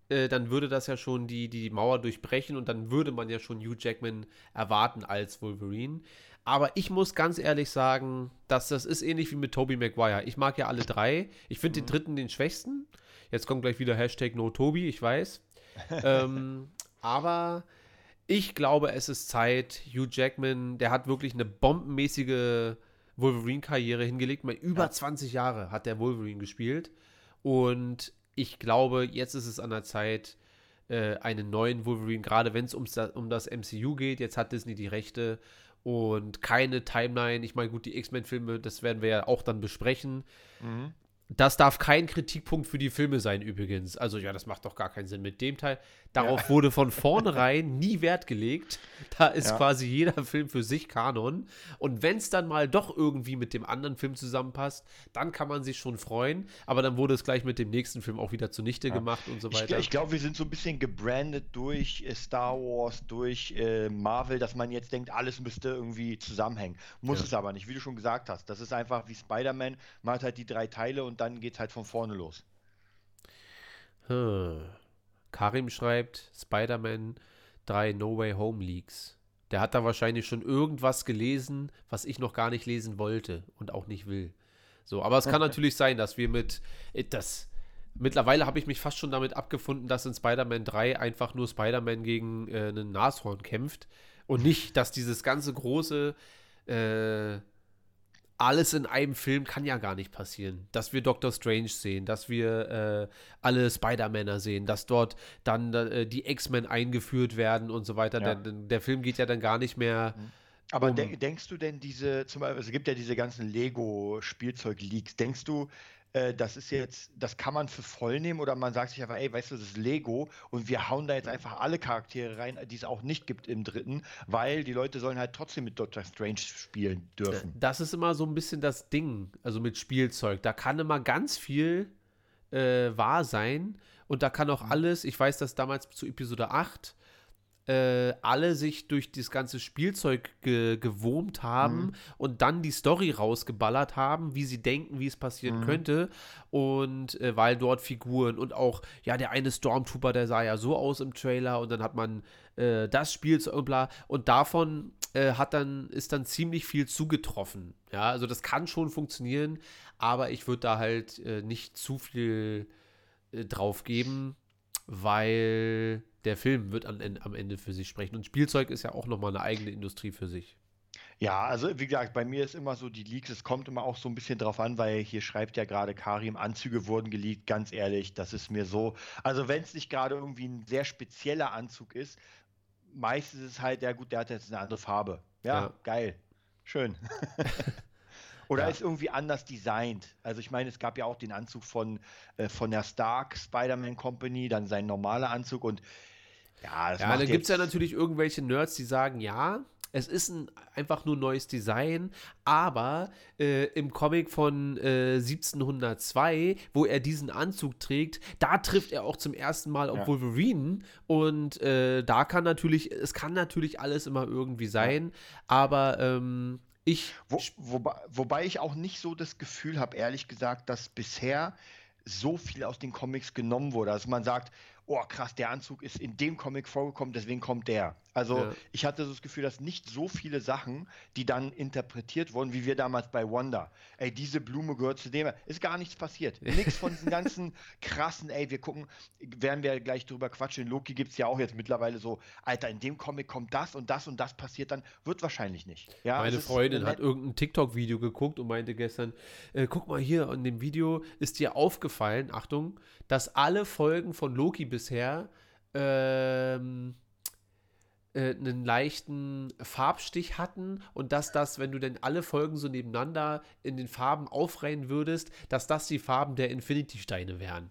[SPEAKER 1] äh, dann würde das ja schon die, die Mauer durchbrechen und dann würde man ja schon Hugh Jackman erwarten als Wolverine. Aber ich muss ganz ehrlich sagen, dass das ist ähnlich wie mit Tobey Maguire. Ich mag ja alle drei. Ich finde
[SPEAKER 2] Mhm.
[SPEAKER 1] den dritten den schwächsten. Jetzt kommt gleich wieder Hashtag NoToby, ich weiß. ähm, aber ich glaube, es ist Zeit. Hugh Jackman, der hat wirklich eine bombenmäßige Wolverine-Karriere hingelegt. Mal über 20 Jahre hat der Wolverine gespielt. Und ich glaube, jetzt ist es an der Zeit, äh, einen neuen Wolverine, gerade wenn es um das MCU geht. Jetzt hat Disney die Rechte und keine Timeline. Ich meine, gut, die X-Men-Filme, das werden wir ja auch dann besprechen. Das darf kein Kritikpunkt für die Filme sein, übrigens. Also, ja, das macht doch gar keinen Sinn mit dem Teil. Darauf wurde von vornherein nie Wert gelegt. Da ist
[SPEAKER 2] Ja.
[SPEAKER 1] quasi jeder Film für sich Kanon. Und wenn es dann mal doch irgendwie mit dem anderen Film zusammenpasst, dann kann man sich schon freuen. Aber dann wurde es gleich mit dem nächsten Film auch wieder zunichte gemacht und so
[SPEAKER 2] Ich,
[SPEAKER 1] weiter.
[SPEAKER 2] ich glaube, wir sind so ein bisschen gebrandet durch äh, Star Wars, durch äh, Marvel, dass man jetzt denkt, alles müsste irgendwie zusammenhängen. Muss
[SPEAKER 1] Ja.
[SPEAKER 2] es aber nicht, wie du schon gesagt hast. Das ist einfach wie Spider-Man, man hat halt die drei Teile und dann geht es halt von vorne los.
[SPEAKER 1] Hm. Karim schreibt, Spider-Man 3 No Way Home Leaks. Der hat da wahrscheinlich schon irgendwas gelesen, was ich noch gar nicht lesen wollte und auch nicht will. So, aber es kann natürlich sein, dass wir mit äh, das mittlerweile habe ich mich fast schon damit abgefunden, dass in Spider-Man 3 einfach nur Spider-Man gegen äh, einen Nashorn kämpft und nicht, dass dieses ganze große äh, alles in einem Film kann ja gar nicht passieren. Dass wir Doctor Strange sehen, dass wir äh, alle Spider-Männer sehen, dass dort dann äh, die X-Men eingeführt werden und so weiter.
[SPEAKER 2] Ja.
[SPEAKER 1] Der, der Film geht ja dann gar nicht mehr.
[SPEAKER 2] Aber
[SPEAKER 1] Um-
[SPEAKER 2] de denkst du denn diese, zum Beispiel, es gibt ja diese ganzen Lego-Spielzeug-Leaks, denkst du, äh, das ist jetzt, das kann man für voll nehmen oder man sagt sich einfach, ey, weißt du, das ist Lego und wir hauen da jetzt einfach alle Charaktere rein, die es auch nicht gibt im dritten, weil die Leute sollen halt trotzdem mit Doctor Strange spielen dürfen.
[SPEAKER 1] Das ist immer so ein bisschen das Ding, also mit Spielzeug. Da kann immer ganz viel äh, wahr sein und da kann auch alles, ich weiß, dass damals zu Episode 8 äh, alle sich durch das ganze Spielzeug ge gewurmt haben und dann die Story rausgeballert haben, wie sie denken, wie es passieren könnte. Und äh, weil dort Figuren und auch, ja, der eine Stormtrooper, der sah ja so aus im Trailer und dann hat man äh, das Spielzeug und bla. Und davon äh, hat dann, ist dann ziemlich viel zugetroffen. Ja, also das kann schon funktionieren, aber ich würde da halt äh, nicht zu viel äh, drauf geben, weil der Film wird an, en- am Ende für sich sprechen. Und Spielzeug ist ja auch nochmal eine eigene Industrie für sich.
[SPEAKER 2] Ja, also wie gesagt, bei mir ist immer so die Leaks, es kommt immer auch so ein bisschen drauf an, weil hier schreibt ja gerade Karim, Anzüge wurden geleakt, ganz ehrlich, das ist mir so. Also wenn es nicht gerade irgendwie ein sehr spezieller Anzug ist, meistens ist es halt, ja gut, der hat jetzt eine andere Farbe. Ja,
[SPEAKER 1] Ja.
[SPEAKER 2] geil. Schön. Oder
[SPEAKER 1] Ja.
[SPEAKER 2] ist irgendwie anders designt. Also ich meine, es gab ja auch den Anzug von, äh, von der Stark Spider-Man Company, dann sein normaler Anzug und ja, das
[SPEAKER 1] Ja, dann gibt es ja natürlich irgendwelche Nerds, die sagen, ja, es ist ein, einfach nur neues Design, aber äh, im Comic von äh, 1702, wo er diesen Anzug trägt, da trifft er auch zum ersten Mal auf
[SPEAKER 2] Ja.
[SPEAKER 1] Wolverine und äh, da kann natürlich, es kann natürlich alles immer irgendwie sein, aber ähm, ich,
[SPEAKER 2] Wo, wobei, wobei ich auch nicht so das Gefühl habe, ehrlich gesagt, dass bisher so viel aus den Comics genommen wurde. Also man sagt, oh krass, der Anzug ist in dem Comic vorgekommen, deswegen kommt der. Also
[SPEAKER 1] Ja.
[SPEAKER 2] ich hatte so das Gefühl, dass nicht so viele Sachen, die dann interpretiert wurden, wie wir damals bei Wanda. Ey, diese Blume gehört zu dem. Ist gar nichts passiert. Nichts von diesen ganzen krassen, ey, wir gucken, werden wir gleich drüber quatschen. In Loki gibt es ja auch jetzt mittlerweile so, Alter, in dem Comic kommt das und das und das passiert dann. Wird wahrscheinlich nicht. Ja,
[SPEAKER 1] Meine Freundin hat irgendein TikTok-Video geguckt und meinte gestern, äh, guck mal hier, in dem Video ist dir aufgefallen, Achtung, dass alle Folgen von Loki bisher ähm, äh, einen leichten Farbstich hatten und dass das, wenn du denn alle Folgen so nebeneinander in den Farben aufreihen würdest, dass das die Farben der Infinity-Steine wären.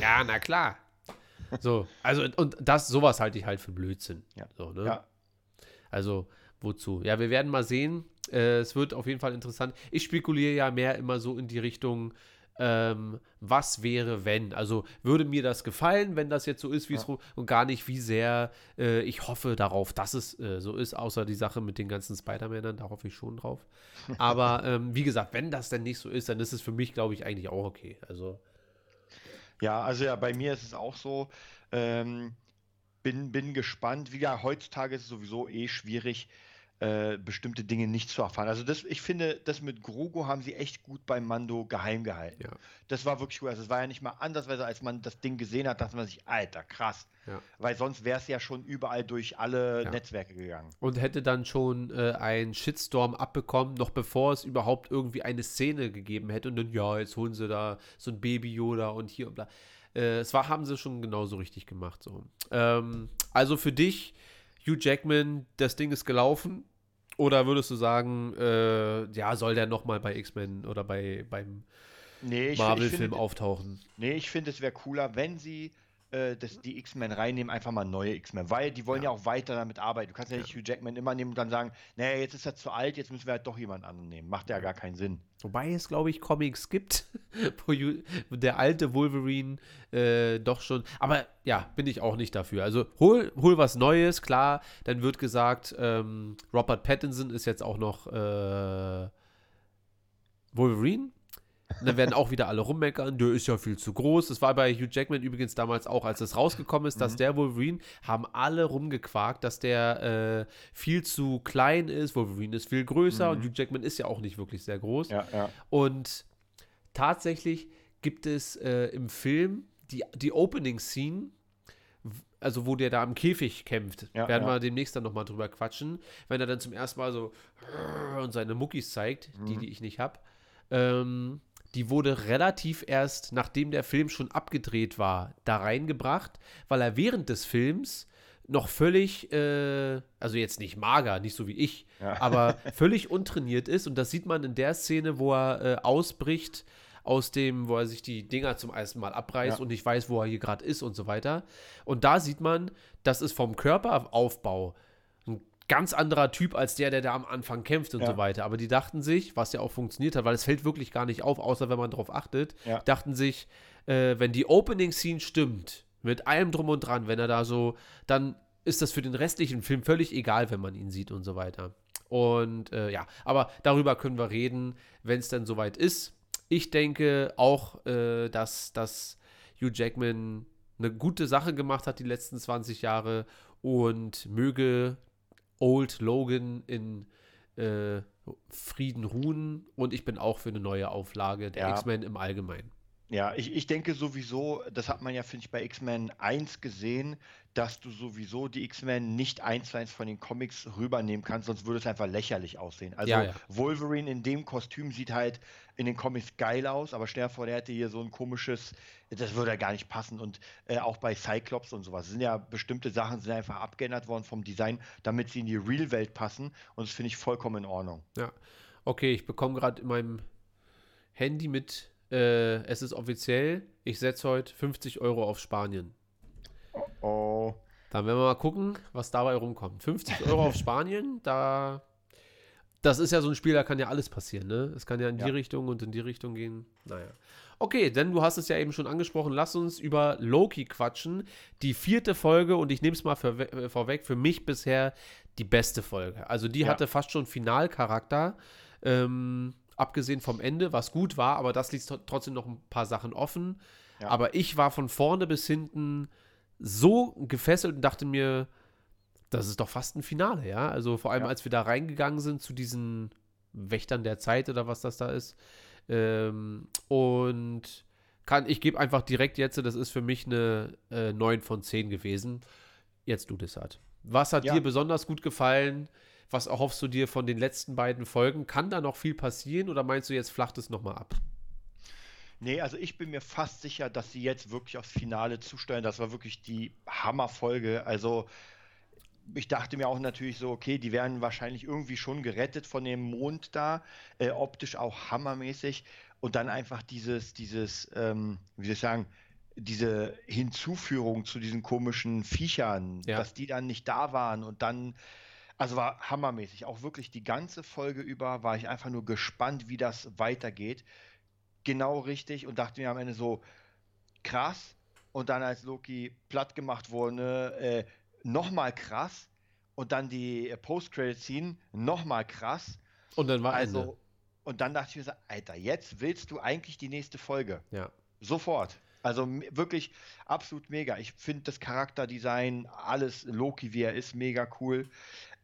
[SPEAKER 1] Ja, na klar. So, also und das, sowas halte ich halt für Blödsinn.
[SPEAKER 2] Ja.
[SPEAKER 1] So, ne?
[SPEAKER 2] Ja.
[SPEAKER 1] Also, wozu? Ja, wir werden mal sehen. Äh, es wird auf jeden Fall interessant. Ich spekuliere ja mehr immer so in die Richtung, ähm, was wäre, wenn? Also, würde mir das gefallen, wenn das jetzt so ist, wie es ru- und gar nicht, wie sehr äh, ich hoffe darauf, dass es äh, so ist, außer die Sache mit den ganzen Spider-Männern, da hoffe ich schon drauf. Aber ähm, wie gesagt, wenn das denn nicht so ist, dann ist es für mich, glaube ich, eigentlich auch okay. Also,
[SPEAKER 2] Ja, also ja, bei mir ist es auch so. Ähm, bin, bin gespannt. Wie ja, heutzutage ist es sowieso eh schwierig, äh, bestimmte Dinge nicht zu erfahren. Also das, ich finde, das mit Grogu haben sie echt gut beim Mando geheim gehalten.
[SPEAKER 1] Ja.
[SPEAKER 2] Das war wirklich gut. Also es war ja nicht mal andersweise, als man das Ding gesehen hat, dachte man sich, Alter, krass.
[SPEAKER 1] Ja.
[SPEAKER 2] Weil sonst wäre es ja schon überall durch alle
[SPEAKER 1] Ja.
[SPEAKER 2] Netzwerke gegangen.
[SPEAKER 1] und hätte dann schon äh, einen Shitstorm abbekommen, noch bevor es überhaupt irgendwie eine Szene gegeben hätte. Und dann, ja, jetzt holen sie da so ein Baby Yoda und hier und bla. Äh, es war, haben sie schon genauso richtig gemacht. So. Ähm, also für dich, Hugh Jackman, das Ding ist gelaufen. Oder würdest du sagen, äh, ja, soll der nochmal bei X-Men oder bei, beim
[SPEAKER 2] Nee,
[SPEAKER 1] Marvel-Film auftauchen?
[SPEAKER 2] nee, ich finde, es wäre cooler, wenn sie äh, das, die X-Men reinnehmen, einfach mal neue X-Men, weil die wollen ja. auch weiter damit arbeiten. Du kannst ja nicht Hugh Jackman immer nehmen und dann sagen, naja, jetzt ist er zu alt, jetzt müssen wir halt doch jemand anderen nehmen. Macht ja gar keinen Sinn.
[SPEAKER 1] Wobei es, glaube ich, Comics gibt, wo der alte Wolverine äh, doch schon. Aber ja, bin ich auch nicht dafür. Also hol, hol was Neues, klar. Dann wird gesagt, ähm, Robert Pattinson ist jetzt auch noch äh, Wolverine. Und dann werden auch wieder alle rummeckern, der ist ja viel zu groß. Das war bei Hugh Jackman übrigens damals auch, als es rausgekommen ist, dass der Wolverine, haben alle rumgequakt, dass der äh, viel zu klein ist. Wolverine ist viel größer und Hugh Jackman ist ja auch nicht wirklich sehr groß.
[SPEAKER 2] Ja, ja.
[SPEAKER 1] Und tatsächlich gibt es äh, im Film die, die Opening-Scene, also wo der da im Käfig kämpft,
[SPEAKER 2] Ja,
[SPEAKER 1] werden
[SPEAKER 2] ja.
[SPEAKER 1] wir demnächst dann nochmal drüber quatschen, wenn er dann zum ersten Mal so und seine Muckis zeigt,
[SPEAKER 2] Mhm.
[SPEAKER 1] die, die ich nicht habe. Ähm, die wurde relativ erst, nachdem der Film schon abgedreht war, da reingebracht, weil er während des Films noch völlig, äh, also jetzt nicht mager, nicht so wie ich,
[SPEAKER 2] Ja.
[SPEAKER 1] aber völlig untrainiert ist. Und das sieht man in der Szene, wo er äh, ausbricht aus dem, wo er sich die Dinger zum ersten Mal abreißt
[SPEAKER 2] Ja.
[SPEAKER 1] und nicht weiß, wo er hier gerade ist und so weiter. Und da sieht man, das ist vom Körperaufbau ganz anderer Typ als der, der da am Anfang kämpft und
[SPEAKER 2] Ja.
[SPEAKER 1] so weiter. Aber die dachten sich, was ja auch funktioniert hat, weil es fällt wirklich gar nicht auf, außer wenn man drauf achtet,
[SPEAKER 2] Ja.
[SPEAKER 1] dachten sich, äh, wenn die Opening-Scene stimmt, mit allem drum und dran, wenn er da so, dann ist das für den restlichen Film völlig egal, wenn man ihn sieht und so weiter. Und äh, ja, aber darüber können wir reden, wenn es dann soweit ist. Ich denke auch, äh, dass, dass Hugh Jackman eine gute Sache gemacht hat die letzten 20 Jahre und möge Old Logan in äh, Frieden ruhen. Und ich bin auch für eine neue Auflage der
[SPEAKER 2] Ja.
[SPEAKER 1] X-Men im Allgemeinen.
[SPEAKER 2] Ja, ich, ich denke sowieso, das hat man ja, finde ich, bei X-Men 1 gesehen, dass du sowieso die X-Men nicht eins zu eins von den Comics rübernehmen kannst, sonst würde es einfach lächerlich aussehen. Also
[SPEAKER 1] Ja, ja.
[SPEAKER 2] Wolverine in dem Kostüm sieht halt in den Comics geil aus, aber stell dir vor, der hätte hier so ein komisches, das würde ja gar nicht passen. Und äh, auch bei Cyclops und sowas sind ja bestimmte Sachen sind einfach abgeändert worden vom Design, damit sie in die Real-Welt passen. Und das finde ich vollkommen in Ordnung.
[SPEAKER 1] Ja. Okay, ich bekomme gerade in meinem Handy mit, äh, es ist offiziell, ich setze heute 50 Euro auf Spanien.
[SPEAKER 2] Oh.
[SPEAKER 1] Dann werden wir mal gucken, was dabei rumkommt. 50 Euro auf Spanien, da. Das ist ja so ein Spiel, da kann ja alles passieren, ne? Es kann ja in die
[SPEAKER 2] Ja.
[SPEAKER 1] Richtung und in die Richtung gehen. Naja. Okay, denn du hast es ja eben schon angesprochen. Lass uns über Loki quatschen. Die vierte Folge, und ich nehme es mal vorwe äh, vorweg, für mich bisher die beste Folge. Also die
[SPEAKER 2] Ja.
[SPEAKER 1] hatte fast schon Finalcharakter. Ähm, abgesehen vom Ende, was gut war, aber das ließ tr- trotzdem noch ein paar Sachen offen.
[SPEAKER 2] Ja.
[SPEAKER 1] Aber ich war von vorne bis hinten so gefesselt und dachte mir, das ist doch fast ein Finale, ja. Also vor allem,
[SPEAKER 2] Ja.
[SPEAKER 1] als wir da reingegangen sind zu diesen Wächtern der Zeit oder was das da ist. Ähm, und kann, ich gebe einfach direkt jetzt, das ist für mich eine äh, 9 von 10 gewesen. Jetzt du das hat. Was hat
[SPEAKER 2] Ja.
[SPEAKER 1] dir besonders gut gefallen? Was erhoffst du dir von den letzten beiden Folgen? Kann da noch viel passieren oder meinst du, jetzt flacht es nochmal ab?
[SPEAKER 2] Nee, also ich bin mir fast sicher, dass sie jetzt wirklich aufs Finale zusteuern. Das war wirklich die Hammerfolge. Also ich dachte mir auch natürlich so, okay, die werden wahrscheinlich irgendwie schon gerettet von dem Mond da, äh, optisch auch hammermäßig. Und dann einfach dieses, dieses, ähm, wie soll ich sagen, diese Hinzuführung zu diesen komischen Viechern,
[SPEAKER 1] Ja.
[SPEAKER 2] dass die dann nicht da waren und dann, also war hammermäßig. Auch wirklich die ganze Folge über war ich einfach nur gespannt, wie das weitergeht. Genau richtig und dachte mir am Ende so, krass. Und dann als Loki platt gemacht wurde, äh, nochmal krass. Und dann die äh, Post-Credit-Scene, nochmal krass.
[SPEAKER 1] Und dann war
[SPEAKER 2] Also,
[SPEAKER 1] Ende.
[SPEAKER 2] und dann dachte ich mir so, Alter, jetzt willst du eigentlich die nächste Folge.
[SPEAKER 1] Ja.
[SPEAKER 2] Sofort. Also wirklich absolut mega. Ich finde das Charakterdesign, alles Loki, wie er ist, mega cool.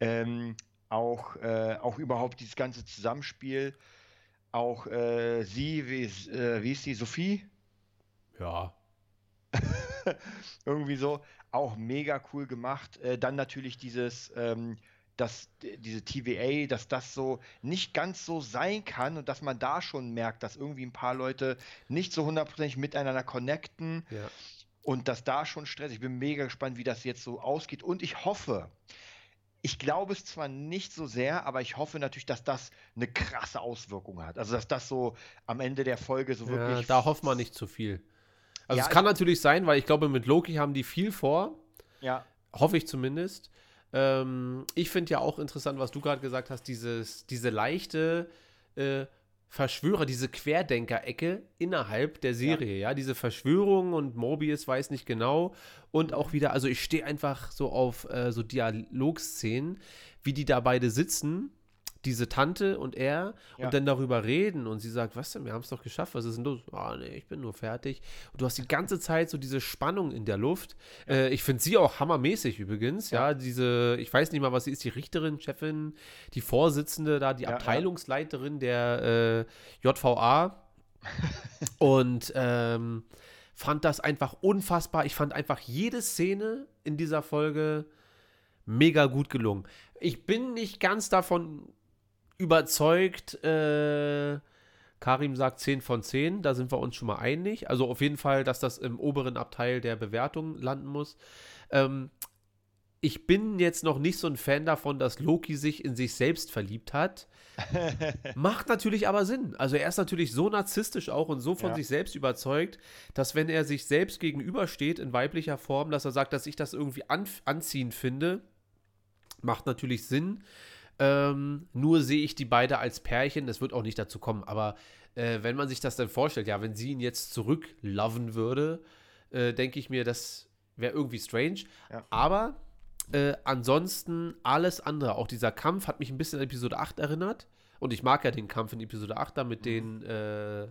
[SPEAKER 2] Ähm, auch, äh, auch überhaupt dieses ganze Zusammenspiel. Auch äh, sie, wie, ist- äh, wie ist die, Sophie?
[SPEAKER 1] Ja.
[SPEAKER 2] Irgendwie so. Auch mega cool gemacht. Äh, dann natürlich dieses, ähm, dass diese TVA, dass das so nicht ganz so sein kann und dass man da schon merkt, dass irgendwie ein paar Leute nicht so hundertprozentig miteinander connecten
[SPEAKER 1] Ja.
[SPEAKER 2] und dass da schon Stress. Ich bin mega gespannt, wie das jetzt so ausgeht und ich hoffe, ich glaube es zwar nicht so sehr, aber ich hoffe natürlich, dass das eine krasse Auswirkung hat. Also dass das so am Ende der Folge so
[SPEAKER 1] ja
[SPEAKER 2] wirklich.
[SPEAKER 1] da hofft man nicht zu viel. Also
[SPEAKER 2] Ja,
[SPEAKER 1] es kann natürlich sein, weil ich glaube, mit Loki haben die viel vor.
[SPEAKER 2] Ja,
[SPEAKER 1] Hoffe ich zumindest. Ähm, ich finde ja auch interessant, was du gerade gesagt hast, dieses, diese leichte äh, Verschwörer, diese Querdenker-Ecke innerhalb der Serie, ja. diese Verschwörung und Mobius weiß nicht genau. Und auch wieder, also ich stehe einfach so auf äh, so Dialogszenen, wie die da beide sitzen, diese Tante und er,
[SPEAKER 2] Ja.
[SPEAKER 1] und dann darüber reden und sie sagt, was denn, wir haben es doch geschafft, was ist denn los? Ah, nee, ich bin nur fertig. Und du hast die ganze Zeit so diese Spannung in der Luft. Äh, ich finde sie auch hammermäßig übrigens, ja.
[SPEAKER 2] Ja.
[SPEAKER 1] diese, ich weiß nicht mal, was sie ist, die Richterin, Chefin, die Vorsitzende da, die
[SPEAKER 2] Ja, ja.
[SPEAKER 1] Abteilungsleiterin der äh, JVA. und ähm, fand das einfach unfassbar. Ich fand einfach jede Szene in dieser Folge mega gut gelungen. Ich bin nicht ganz davon überzeugt, äh, Karim sagt 10 von 10, da sind wir uns schon mal einig. Also auf jeden Fall, dass das im oberen Abteil der Bewertung landen muss. Ähm, ich bin jetzt noch nicht so ein Fan davon, dass Loki sich in sich selbst verliebt hat. Macht natürlich aber Sinn. Also er ist natürlich so narzisstisch auch und so von
[SPEAKER 2] Ja.
[SPEAKER 1] sich selbst überzeugt, dass wenn er sich selbst gegenübersteht in weiblicher Form, dass er sagt, dass ich das irgendwie an, anziehend finde, macht natürlich Sinn. Ähm, nur sehe ich die beide als Pärchen, das wird auch nicht dazu kommen, aber äh, wenn man sich das dann vorstellt, ja, wenn sie ihn jetzt zurückloven würde, äh, denke ich mir, das wäre irgendwie strange.
[SPEAKER 2] Ja.
[SPEAKER 1] Aber äh, ansonsten alles andere, auch dieser Kampf hat mich ein bisschen an Episode 8 erinnert. Und ich mag ja den Kampf in Episode 8 da mit den, äh,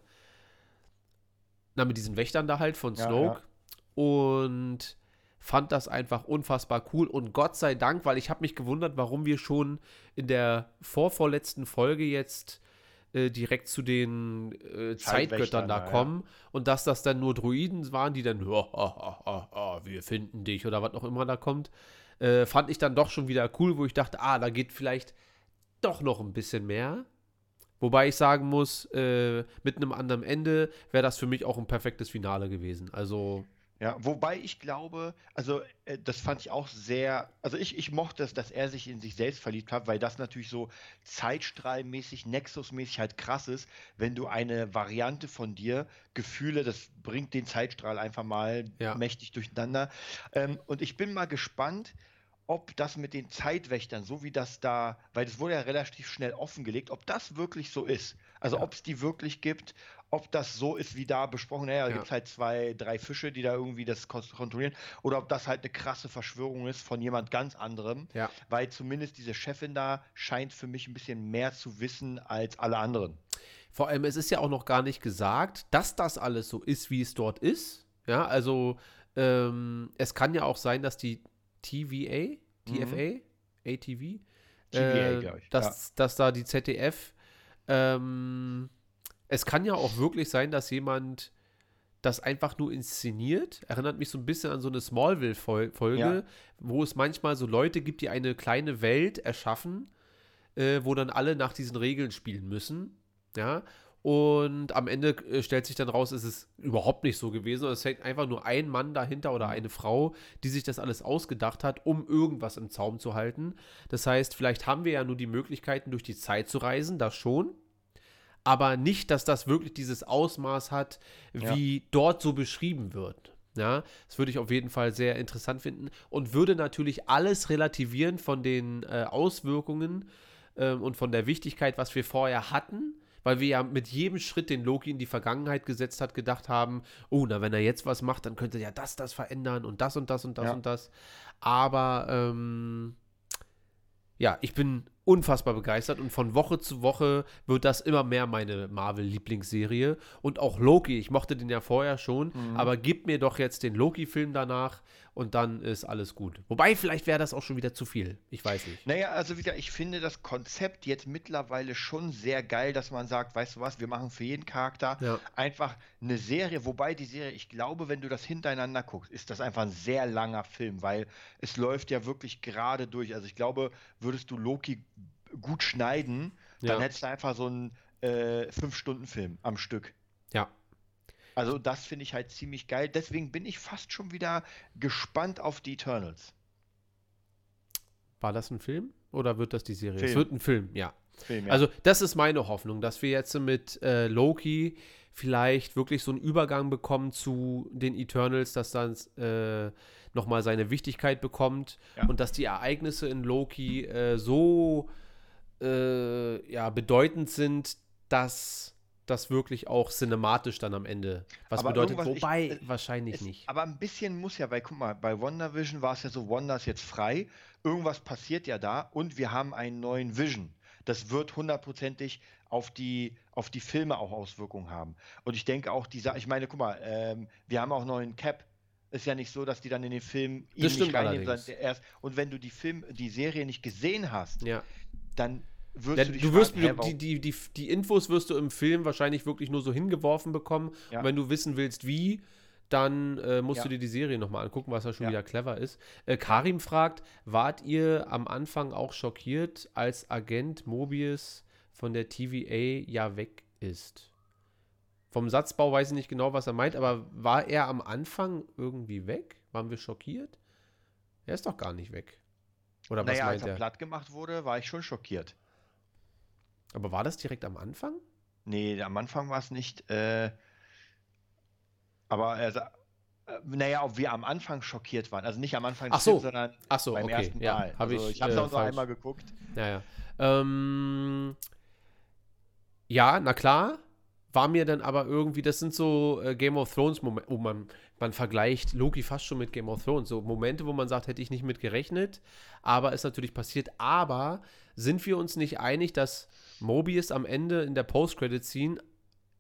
[SPEAKER 1] na, mit diesen Wächtern da halt von
[SPEAKER 2] Ja,
[SPEAKER 1] Snoke. Und fand das einfach unfassbar cool. Und Gott sei Dank, weil ich habe mich gewundert, warum wir schon in der vorvorletzten Folge jetzt äh, direkt zu den äh, Zeitgöttern da
[SPEAKER 2] da, ja.
[SPEAKER 1] kommen und dass das dann nur Druiden waren, die dann, "Ja, ah, ah, ah, ah, wir finden dich oder was auch immer da kommt, äh, fand ich dann doch schon wieder cool, wo ich dachte, ah, da geht vielleicht doch noch ein bisschen mehr. Wobei ich sagen muss, äh, mit einem anderen Ende wäre das für mich auch ein perfektes Finale gewesen. Also,
[SPEAKER 2] Ja, wobei ich glaube, also äh, das fand ich auch sehr, also ich, ich mochte es, dass er sich in sich selbst verliebt hat, weil das natürlich so zeitstrahlmäßig, Nexus-mäßig halt krass ist, wenn du eine Variante von dir, Gefühle, das bringt den Zeitstrahl einfach mal
[SPEAKER 1] Ja.
[SPEAKER 2] mächtig durcheinander. Ähm, und ich bin mal gespannt, ob das mit den Zeitwächtern, so wie das da, weil das wurde ja relativ schnell offengelegt, ob das wirklich so ist. Also
[SPEAKER 1] Ja.
[SPEAKER 2] ob es die wirklich gibt, ob das so ist, wie da besprochen, naja, da
[SPEAKER 1] Ja.
[SPEAKER 2] gibt es halt zwei, drei Fische, die da irgendwie das kontrollieren, oder ob das halt eine krasse Verschwörung ist von jemand ganz anderem,
[SPEAKER 1] ja.
[SPEAKER 2] weil zumindest diese Chefin da scheint für mich ein bisschen mehr zu wissen als alle anderen.
[SPEAKER 1] Vor allem, es ist ja auch noch gar nicht gesagt, dass das alles so ist, wie es dort ist. Ja, also ähm, es kann ja auch sein, dass die TVA, TFA, ATV,
[SPEAKER 2] TVA,
[SPEAKER 1] äh, dass, dass da die ZDF, ähm, es kann ja auch wirklich sein, dass jemand das einfach nur inszeniert. Erinnert mich so ein bisschen an so eine Smallville-Folge,
[SPEAKER 2] Ja.
[SPEAKER 1] wo es manchmal so Leute gibt, die eine kleine Welt erschaffen, äh, wo dann alle nach diesen Regeln spielen müssen. Ja. Und am Ende äh, stellt sich dann raus, es ist überhaupt nicht so gewesen. Es hängt einfach nur ein Mann dahinter oder eine Frau, die sich das alles ausgedacht hat, um irgendwas im Zaum zu halten. Das heißt, vielleicht haben wir ja nur die Möglichkeiten, durch die Zeit zu reisen, das schon. Aber nicht, dass das wirklich dieses Ausmaß hat, wie dort so beschrieben wird. Ja, das würde ich auf jeden Fall sehr interessant finden und würde natürlich alles relativieren von den äh, Auswirkungen ähm, und von der Wichtigkeit, was wir vorher hatten, weil wir ja mit jedem Schritt, den Loki in die Vergangenheit gesetzt hat, gedacht haben, oh, na, wenn er jetzt was macht, dann könnte ja das, das verändern und das und das und das
[SPEAKER 2] Ja.
[SPEAKER 1] und das. Aber ähm, ja, ich bin unfassbar begeistert und von Woche zu Woche wird das immer mehr meine Marvel-Lieblingsserie. Und auch Loki, ich mochte den ja vorher schon, aber gib mir doch jetzt den Loki-Film danach und dann ist alles gut. Wobei, vielleicht wäre das auch schon wieder zu viel. Ich weiß nicht.
[SPEAKER 2] Naja, also wieder, ich finde das Konzept jetzt mittlerweile schon sehr geil, dass man sagt, weißt du was, wir machen für jeden Charakter
[SPEAKER 1] Ja.
[SPEAKER 2] einfach eine Serie, wobei die Serie, ich glaube, wenn du das hintereinander guckst, ist das einfach ein sehr langer Film, weil es läuft ja wirklich gerade durch. Also ich glaube, würdest du Loki gut schneiden, dann
[SPEAKER 1] Ja.
[SPEAKER 2] hättest du einfach so einen äh, Fünf-Stunden-Film am Stück.
[SPEAKER 1] Ja.
[SPEAKER 2] Also das finde ich halt ziemlich geil. Deswegen bin ich fast schon wieder gespannt auf die Eternals.
[SPEAKER 1] War das ein Film oder wird das die Serie? Es
[SPEAKER 2] Film.
[SPEAKER 1] wird ein Film, ja.
[SPEAKER 2] Film, ja.
[SPEAKER 1] Also, das ist meine Hoffnung, dass wir jetzt mit äh, Loki vielleicht wirklich so einen Übergang bekommen zu den Eternals, dass dann äh, nochmal seine Wichtigkeit bekommt
[SPEAKER 2] Ja.
[SPEAKER 1] und dass die Ereignisse in Loki äh, so äh, ja, bedeutend sind, dass das wirklich auch cinematisch dann am Ende was
[SPEAKER 2] Aber
[SPEAKER 1] bedeutet.
[SPEAKER 2] irgendwas- ich-
[SPEAKER 1] Wobei,
[SPEAKER 2] äh,
[SPEAKER 1] wahrscheinlich
[SPEAKER 2] Es,
[SPEAKER 1] nicht.
[SPEAKER 2] aber ein bisschen muss ja, weil guck mal, bei WandaVision war es ja so, Wanda ist jetzt frei, irgendwas passiert ja da und wir haben einen neuen Vision. Das wird hundertprozentig auf die, auf die Filme auch Auswirkungen haben. Und ich denke auch, dieser, ich meine, guck mal, ähm, wir haben auch einen Cap. Ist ja nicht so, dass die dann in den Film ihn
[SPEAKER 1] Das stimmt
[SPEAKER 2] nicht reinnehmen, sondern der erst. Und wenn du die Film, die Serie nicht gesehen hast,
[SPEAKER 1] Ja.
[SPEAKER 2] dann wirst
[SPEAKER 1] Ja,
[SPEAKER 2] du dich
[SPEAKER 1] du wirst
[SPEAKER 2] fragen, hä,
[SPEAKER 1] die, die, die, die Infos wirst du im Film wahrscheinlich wirklich nur so hingeworfen bekommen.
[SPEAKER 2] Ja.
[SPEAKER 1] Und wenn du wissen willst, wie, dann äh, musst
[SPEAKER 2] Ja.
[SPEAKER 1] du dir die Serie nochmal angucken, was ja schon
[SPEAKER 2] Ja.
[SPEAKER 1] wieder clever ist. Äh, Karim fragt, wart ihr am Anfang auch schockiert, als Agent Mobius von der TVA ja weg ist? Vom Satzbau weiß ich nicht genau, was er meint, aber war er am Anfang irgendwie weg? Waren wir schockiert? Er ist doch gar nicht weg. Oder was
[SPEAKER 2] naja, als
[SPEAKER 1] meint
[SPEAKER 2] er
[SPEAKER 1] er?
[SPEAKER 2] platt gemacht wurde, war ich schon schockiert.
[SPEAKER 1] Aber war das direkt am Anfang?
[SPEAKER 2] Nee, am Anfang war es nicht. Äh, aber er sa- äh, naja, ob wir am Anfang schockiert waren. Also nicht am Anfang des
[SPEAKER 1] Ach so.
[SPEAKER 2] Films, sondern
[SPEAKER 1] Ach so,
[SPEAKER 2] beim
[SPEAKER 1] okay.
[SPEAKER 2] ersten
[SPEAKER 1] Ja,
[SPEAKER 2] Mal.
[SPEAKER 1] hab
[SPEAKER 2] also
[SPEAKER 1] ich,
[SPEAKER 2] ich habe es
[SPEAKER 1] äh,
[SPEAKER 2] auch
[SPEAKER 1] falsch.
[SPEAKER 2] einmal geguckt.
[SPEAKER 1] Ja, ja. Ähm, ja, na klar. War mir dann aber irgendwie, das sind so äh, Game of Thrones Momente, wo man, man vergleicht Loki fast schon mit Game of Thrones. So Momente, wo man sagt, hätte ich nicht mit gerechnet, aber ist natürlich passiert. Aber sind wir uns nicht einig, dass Mobius am Ende in der Post-Credit-Scene,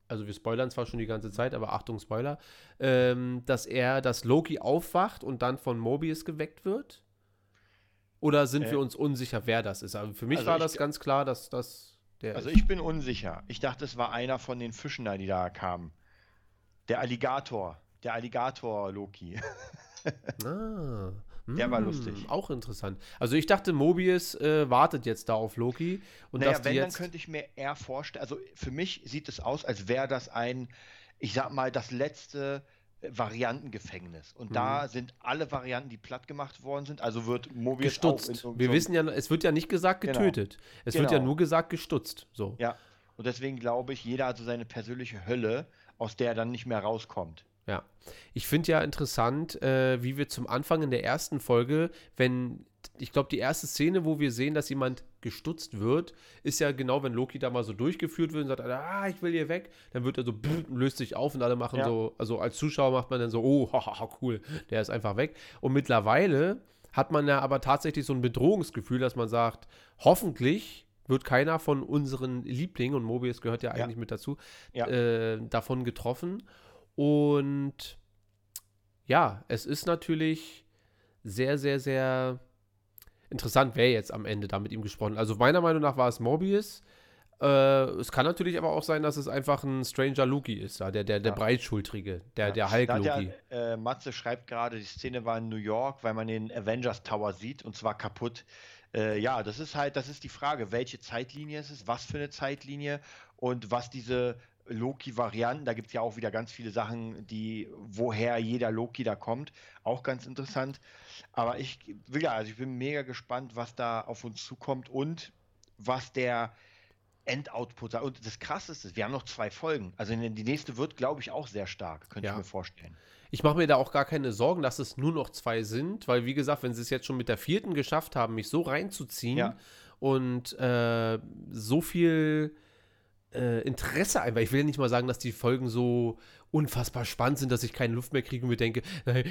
[SPEAKER 1] also wir spoilern zwar schon die ganze Zeit, aber Achtung, Spoiler, ähm, dass er, dass Loki aufwacht und dann von Mobius geweckt wird? Oder sind
[SPEAKER 2] Äh,
[SPEAKER 1] wir uns unsicher, wer das ist? Also für mich
[SPEAKER 2] also
[SPEAKER 1] war
[SPEAKER 2] ich-
[SPEAKER 1] das ganz klar, dass das der
[SPEAKER 2] Also
[SPEAKER 1] ist.
[SPEAKER 2] ich bin unsicher. Ich dachte, es war einer von den Fischen da, die da kamen. Der Alligator. Der Alligator Loki.
[SPEAKER 1] Ah,
[SPEAKER 2] Der war
[SPEAKER 1] hm,
[SPEAKER 2] lustig.
[SPEAKER 1] Auch interessant. Also ich dachte, Mobius äh, wartet jetzt da auf Loki und
[SPEAKER 2] naja,
[SPEAKER 1] dass
[SPEAKER 2] wenn, dann
[SPEAKER 1] jetzt.
[SPEAKER 2] könnte ich mir eher vorstellen, also für mich sieht es aus, als wäre das ein, ich sag mal, das letzte äh, Variantengefängnis. Und
[SPEAKER 1] Mhm.
[SPEAKER 2] da sind alle Varianten, die platt gemacht worden sind. Also wird Mobius auch
[SPEAKER 1] Gestutzt.
[SPEAKER 2] irgend
[SPEAKER 1] Wir wissen ja, es wird ja nicht gesagt
[SPEAKER 2] Genau.
[SPEAKER 1] getötet. Es wird ja
[SPEAKER 2] Genau.
[SPEAKER 1] nur gesagt gestutzt. So.
[SPEAKER 2] Ja. Und deswegen glaube ich, jeder hat so seine persönliche Hölle, aus der er dann nicht mehr rauskommt.
[SPEAKER 1] Ja. Ich finde ja interessant, äh, wie wir zum Anfang in der ersten Folge, wenn, ich glaube, die erste Szene, wo wir sehen, dass jemand gestutzt wird, ist ja genau, wenn Loki da mal so durchgeführt wird und sagt, ah, ich will hier weg, dann wird er so, brrr, löst sich auf und alle machen
[SPEAKER 2] Ja.
[SPEAKER 1] so, also als Zuschauer macht man dann so, oh, haha, cool, der ist einfach weg. Und mittlerweile hat man ja aber tatsächlich so ein Bedrohungsgefühl, dass man sagt, hoffentlich wird keiner von unseren Lieblingen, und Mobius gehört ja
[SPEAKER 2] Ja.
[SPEAKER 1] eigentlich mit dazu,
[SPEAKER 2] Ja.
[SPEAKER 1] äh, davon getroffen. Und ja, es ist natürlich sehr, sehr, sehr interessant, wer jetzt am Ende da mit ihm gesprochen hat. Also meiner Meinung nach war es Morbius. Äh, es kann natürlich aber auch sein, dass es einfach ein Stranger Loki ist, ja, der, der, der
[SPEAKER 2] Ja.
[SPEAKER 1] breitschultrige, der, der
[SPEAKER 2] Da hat
[SPEAKER 1] Hulk-Loki.
[SPEAKER 2] Ja, äh, Matze schreibt gerade, die Szene war in New York, weil man den Avengers Tower sieht und zwar kaputt. Äh, ja, das ist halt, das ist die Frage, welche Zeitlinie es ist, was für eine Zeitlinie und was diese Loki-Varianten, da gibt es ja auch wieder ganz viele Sachen, die, woher jeder Loki da kommt, auch ganz interessant. Aber ich will ja, also ich bin mega gespannt, was da auf uns zukommt und was der Endoutput sagt. Und das Krasseste ist, wir haben noch zwei Folgen. Also die nächste wird, glaube ich, auch sehr stark, könnte
[SPEAKER 1] Ja.
[SPEAKER 2] ich mir vorstellen.
[SPEAKER 1] Ich mache mir da auch gar keine Sorgen, dass es nur noch zwei sind, weil wie gesagt, wenn sie es jetzt schon mit der vierten geschafft haben, mich so reinzuziehen
[SPEAKER 2] Ja.
[SPEAKER 1] und äh, so viel äh, Interesse einfach. Ich will ja nicht mal sagen, dass die Folgen so unfassbar spannend sind, dass ich keine Luft mehr kriege und mir denke,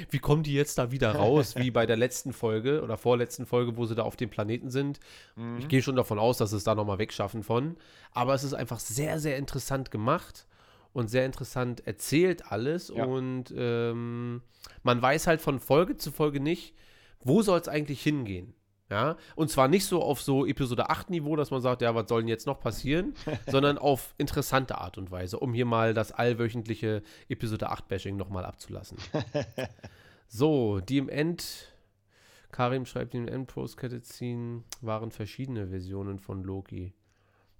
[SPEAKER 1] wie kommen die jetzt da wieder raus, wie bei der letzten Folge oder vorletzten Folge, wo sie da auf dem Planeten sind.
[SPEAKER 2] Mhm.
[SPEAKER 1] Ich gehe schon davon aus, dass sie es da nochmal wegschaffen von. Aber es ist einfach sehr, sehr interessant gemacht und sehr interessant erzählt alles.
[SPEAKER 2] Ja.
[SPEAKER 1] Und ähm, man weiß halt von Folge zu Folge nicht, wo soll es eigentlich hingehen. Ja, und zwar nicht so auf so Episode 8 Niveau, dass man sagt, ja, was soll denn jetzt noch passieren, sondern auf interessante Art und Weise, um hier mal das allwöchentliche Episode 8 Bashing nochmal abzulassen. so, die im End, Karim schreibt, die im End Postkette ziehen, waren verschiedene Versionen von Loki.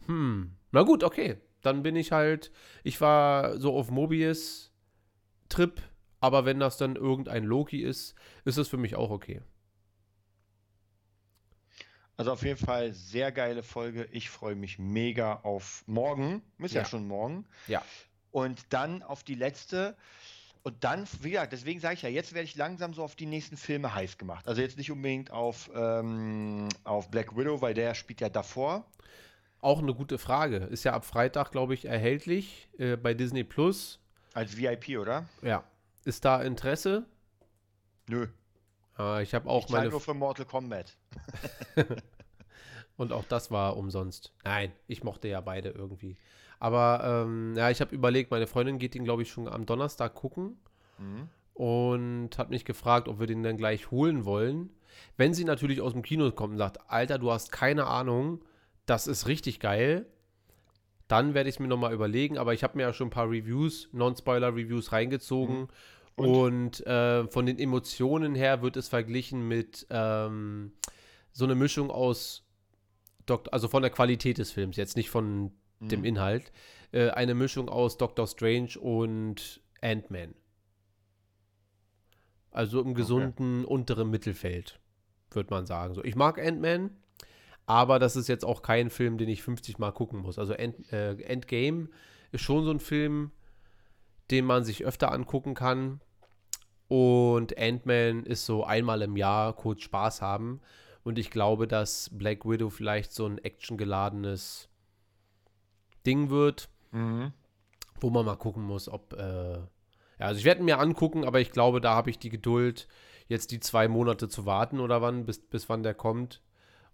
[SPEAKER 1] Hm, na gut, okay. Dann bin ich halt, ich war so auf Mobius Trip, aber wenn das dann irgendein Loki ist, ist es für mich auch okay.
[SPEAKER 2] Also auf jeden Fall sehr geile Folge. Ich freue mich mega auf morgen. Ist ja,
[SPEAKER 1] Ja.
[SPEAKER 2] schon morgen.
[SPEAKER 1] Ja.
[SPEAKER 2] Und dann auf die letzte. Und dann, wie gesagt, deswegen sage ich ja, jetzt werde ich langsam so auf die nächsten Filme heiß gemacht. Also jetzt nicht unbedingt auf, ähm, auf Black Widow, weil der spielt ja davor.
[SPEAKER 1] Auch eine gute Frage. Ist ja ab Freitag, glaube ich, erhältlich äh, bei Disney Plus.
[SPEAKER 2] Als VIP, oder?
[SPEAKER 1] Ja. Ist da Interesse?
[SPEAKER 2] Nö.
[SPEAKER 1] Äh, ich habe auch
[SPEAKER 2] ich
[SPEAKER 1] meine.
[SPEAKER 2] nur für Mortal Kombat.
[SPEAKER 1] Und auch das war umsonst. Nein, ich mochte ja beide irgendwie. Aber ähm, ja, ich habe überlegt, meine Freundin geht den, glaube ich, schon am Donnerstag gucken.
[SPEAKER 2] Mhm.
[SPEAKER 1] und hat mich gefragt, ob wir den dann gleich holen wollen. Wenn sie natürlich aus dem Kino kommt und sagt, Alter, du hast keine Ahnung, das ist richtig geil, dann werde ich es mir nochmal überlegen. Aber ich habe mir ja schon ein paar Reviews, Non-Spoiler-Reviews reingezogen.
[SPEAKER 2] Und?
[SPEAKER 1] Und, äh, von den Emotionen her wird es verglichen mit ähm, so eine Mischung aus, Dok also von der Qualität des Films, jetzt nicht von dem
[SPEAKER 2] Mhm.
[SPEAKER 1] Inhalt, äh, eine Mischung aus Doctor Strange und Ant-Man. Also im gesunden unteren Mittelfeld, würde man sagen. So, ich mag Ant-Man, aber das ist jetzt auch kein Film, den ich 50 Mal gucken muss. Also End, äh, Endgame ist schon so ein Film, den man sich öfter angucken kann. Und Ant-Man ist so einmal im Jahr kurz Spaß haben. Und ich glaube, dass Black Widow vielleicht so ein actiongeladenes Ding wird,
[SPEAKER 2] Mhm.
[SPEAKER 1] wo man mal gucken muss, ob. Äh, ja, also ich werde ihn mir angucken, aber ich glaube, da habe ich die Geduld, jetzt die zwei Monate zu warten oder wann, bis, bis wann der kommt.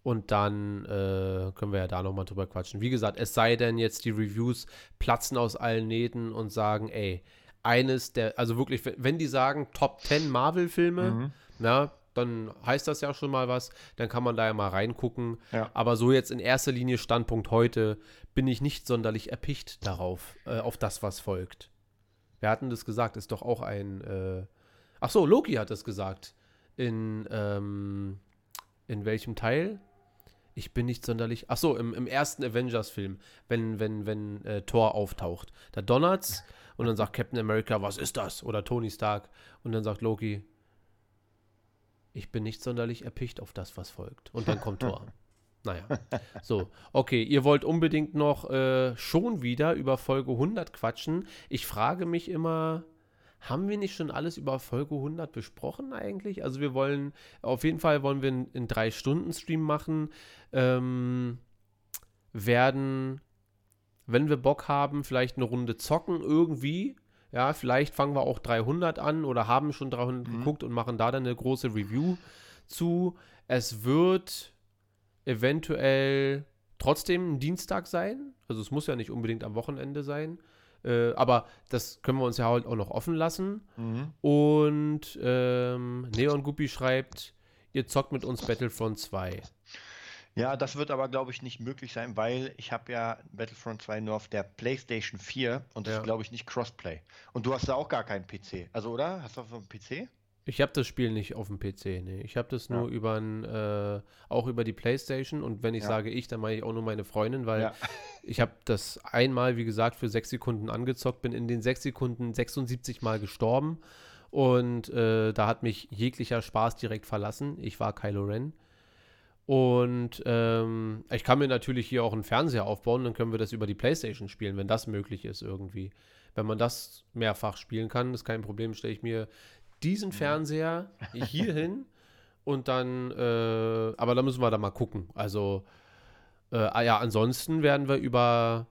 [SPEAKER 1] Und dann äh, können wir ja da nochmal drüber quatschen. Wie gesagt, es sei denn jetzt die Reviews platzen aus allen Nähten und sagen, ey, eines der, also wirklich, wenn- die sagen Top 10 Marvel-Filme,
[SPEAKER 2] Mhm.
[SPEAKER 1] na, dann heißt das ja schon mal was, dann kann man da ja mal reingucken.
[SPEAKER 2] Ja.
[SPEAKER 1] Aber so jetzt in erster Linie Standpunkt heute bin ich nicht sonderlich erpicht darauf, äh, auf das, was folgt. Wir hatten das gesagt, ist doch auch ein, äh, ach so, Loki hat es gesagt. In, ähm, in welchem Teil? Ich bin nicht sonderlich, ach so, im, im ersten Avengers-Film, wenn, wenn, wenn äh, Thor auftaucht. Da donnert's und dann sagt Captain America, was ist das? Oder Tony Stark. Und dann sagt Loki, ich bin nicht sonderlich erpicht auf das, was folgt. Und dann kommt Thor. Naja, so, okay, ihr wollt unbedingt noch äh, schon wieder über Folge 100 quatschen. Ich frage mich immer, haben wir nicht schon alles über Folge 100 besprochen eigentlich? Also wir wollen, auf jeden Fall wollen wir einen, einen Drei-Stunden-Stream machen, ähm, werden, wenn wir Bock haben, vielleicht eine Runde zocken irgendwie. Ja, vielleicht fangen wir auch 300 an oder haben schon 300
[SPEAKER 2] Mhm.
[SPEAKER 1] geguckt und machen da dann eine große Review zu. Es wird eventuell trotzdem ein Dienstag sein. Also es muss ja nicht unbedingt am Wochenende sein. Äh, aber das können wir uns ja halt auch noch offen lassen.
[SPEAKER 2] Mhm.
[SPEAKER 1] Und ähm, Neon Guppy schreibt, ihr zockt mit uns Battlefront 2.
[SPEAKER 2] Ja, das wird aber, glaube ich, nicht möglich sein, weil ich habe ja Battlefront 2 nur auf der PlayStation 4 und das
[SPEAKER 1] Ja.
[SPEAKER 2] ist, glaube ich, nicht Crossplay. Und du hast da auch gar keinen PC. Also, oder? Hast du auf dem PC?
[SPEAKER 1] Ich habe das Spiel nicht auf dem PC, nee. Ich habe das nur
[SPEAKER 2] Ja.
[SPEAKER 1] über ein, äh, auch über die Playstation und wenn ich
[SPEAKER 2] Ja.
[SPEAKER 1] sage ich, dann meine ich auch nur meine Freundin, weil ich habe das einmal, wie gesagt, für sechs Sekunden angezockt, bin in den sechs Sekunden 76 Mal gestorben und äh, da hat mich jeglicher Spaß direkt verlassen. Ich war Kylo Ren. Und ähm, ich kann mir natürlich hier auch einen Fernseher aufbauen, dann können wir das über die Playstation spielen, wenn das möglich ist irgendwie. Wenn man das mehrfach spielen kann, ist kein Problem, stelle ich mir diesen Fernseher hier hin und dann, äh, aber da müssen wir da mal gucken. Also, äh, ja, ansonsten werden wir über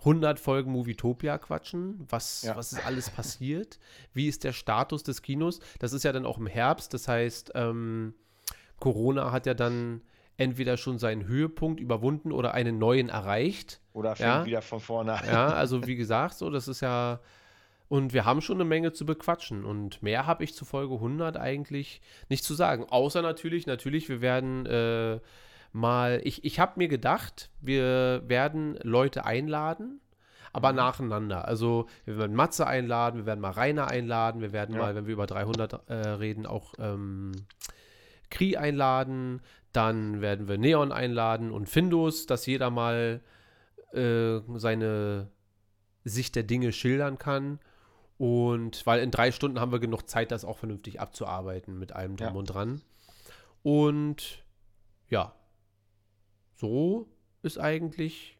[SPEAKER 1] 100 Folgen Movietopia quatschen. Was,
[SPEAKER 2] Ja.
[SPEAKER 1] was ist alles passiert? Wie ist der Status des Kinos? Das ist ja dann auch im Herbst, das heißt, ähm, Corona hat ja dann entweder schon seinen Höhepunkt überwunden oder einen neuen erreicht.
[SPEAKER 2] Oder fängt
[SPEAKER 1] Ja.
[SPEAKER 2] wieder von vorne an?
[SPEAKER 1] Ja, also wie gesagt, so, das ist ja. Und wir haben schon eine Menge zu bequatschen. Und mehr habe ich zu Folge 100 eigentlich nicht zu sagen. Außer natürlich, natürlich, wir werden äh, mal. Ich, ich habe mir gedacht, wir werden Leute einladen, aber nacheinander. Also, wir werden Matze einladen, wir werden mal Rainer einladen, wir werden
[SPEAKER 2] Ja.
[SPEAKER 1] mal, wenn wir über 300 äh, reden, auch ähm, Kri einladen. Dann werden wir Neon einladen und Findus, dass jeder mal äh, seine Sicht der Dinge schildern kann. Und weil in drei Stunden haben wir genug Zeit, das auch vernünftig abzuarbeiten mit allem drum
[SPEAKER 2] Ja.
[SPEAKER 1] und dran. Und ja, so ist eigentlich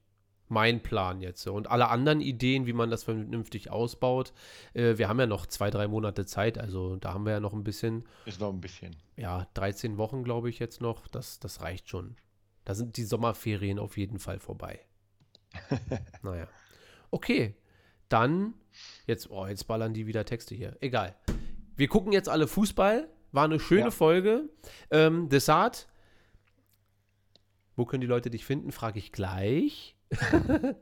[SPEAKER 1] mein Plan jetzt. Und alle anderen Ideen, wie man das vernünftig ausbaut, äh, wir haben ja noch zwei, drei Monate Zeit. Also da haben wir ja noch ein bisschen
[SPEAKER 2] Ist noch ein bisschen.
[SPEAKER 1] ja, 13 Wochen, glaube ich, jetzt noch. Das, das reicht schon. Da sind die Sommerferien auf jeden Fall vorbei. naja. Okay. Dann, jetzt, oh, jetzt ballern die wieder Texte hier. Egal. Wir gucken jetzt alle Fußball. War eine schöne
[SPEAKER 2] Ja.
[SPEAKER 1] Folge. Ähm, Desart. Wo können die Leute dich finden? Frage ich gleich.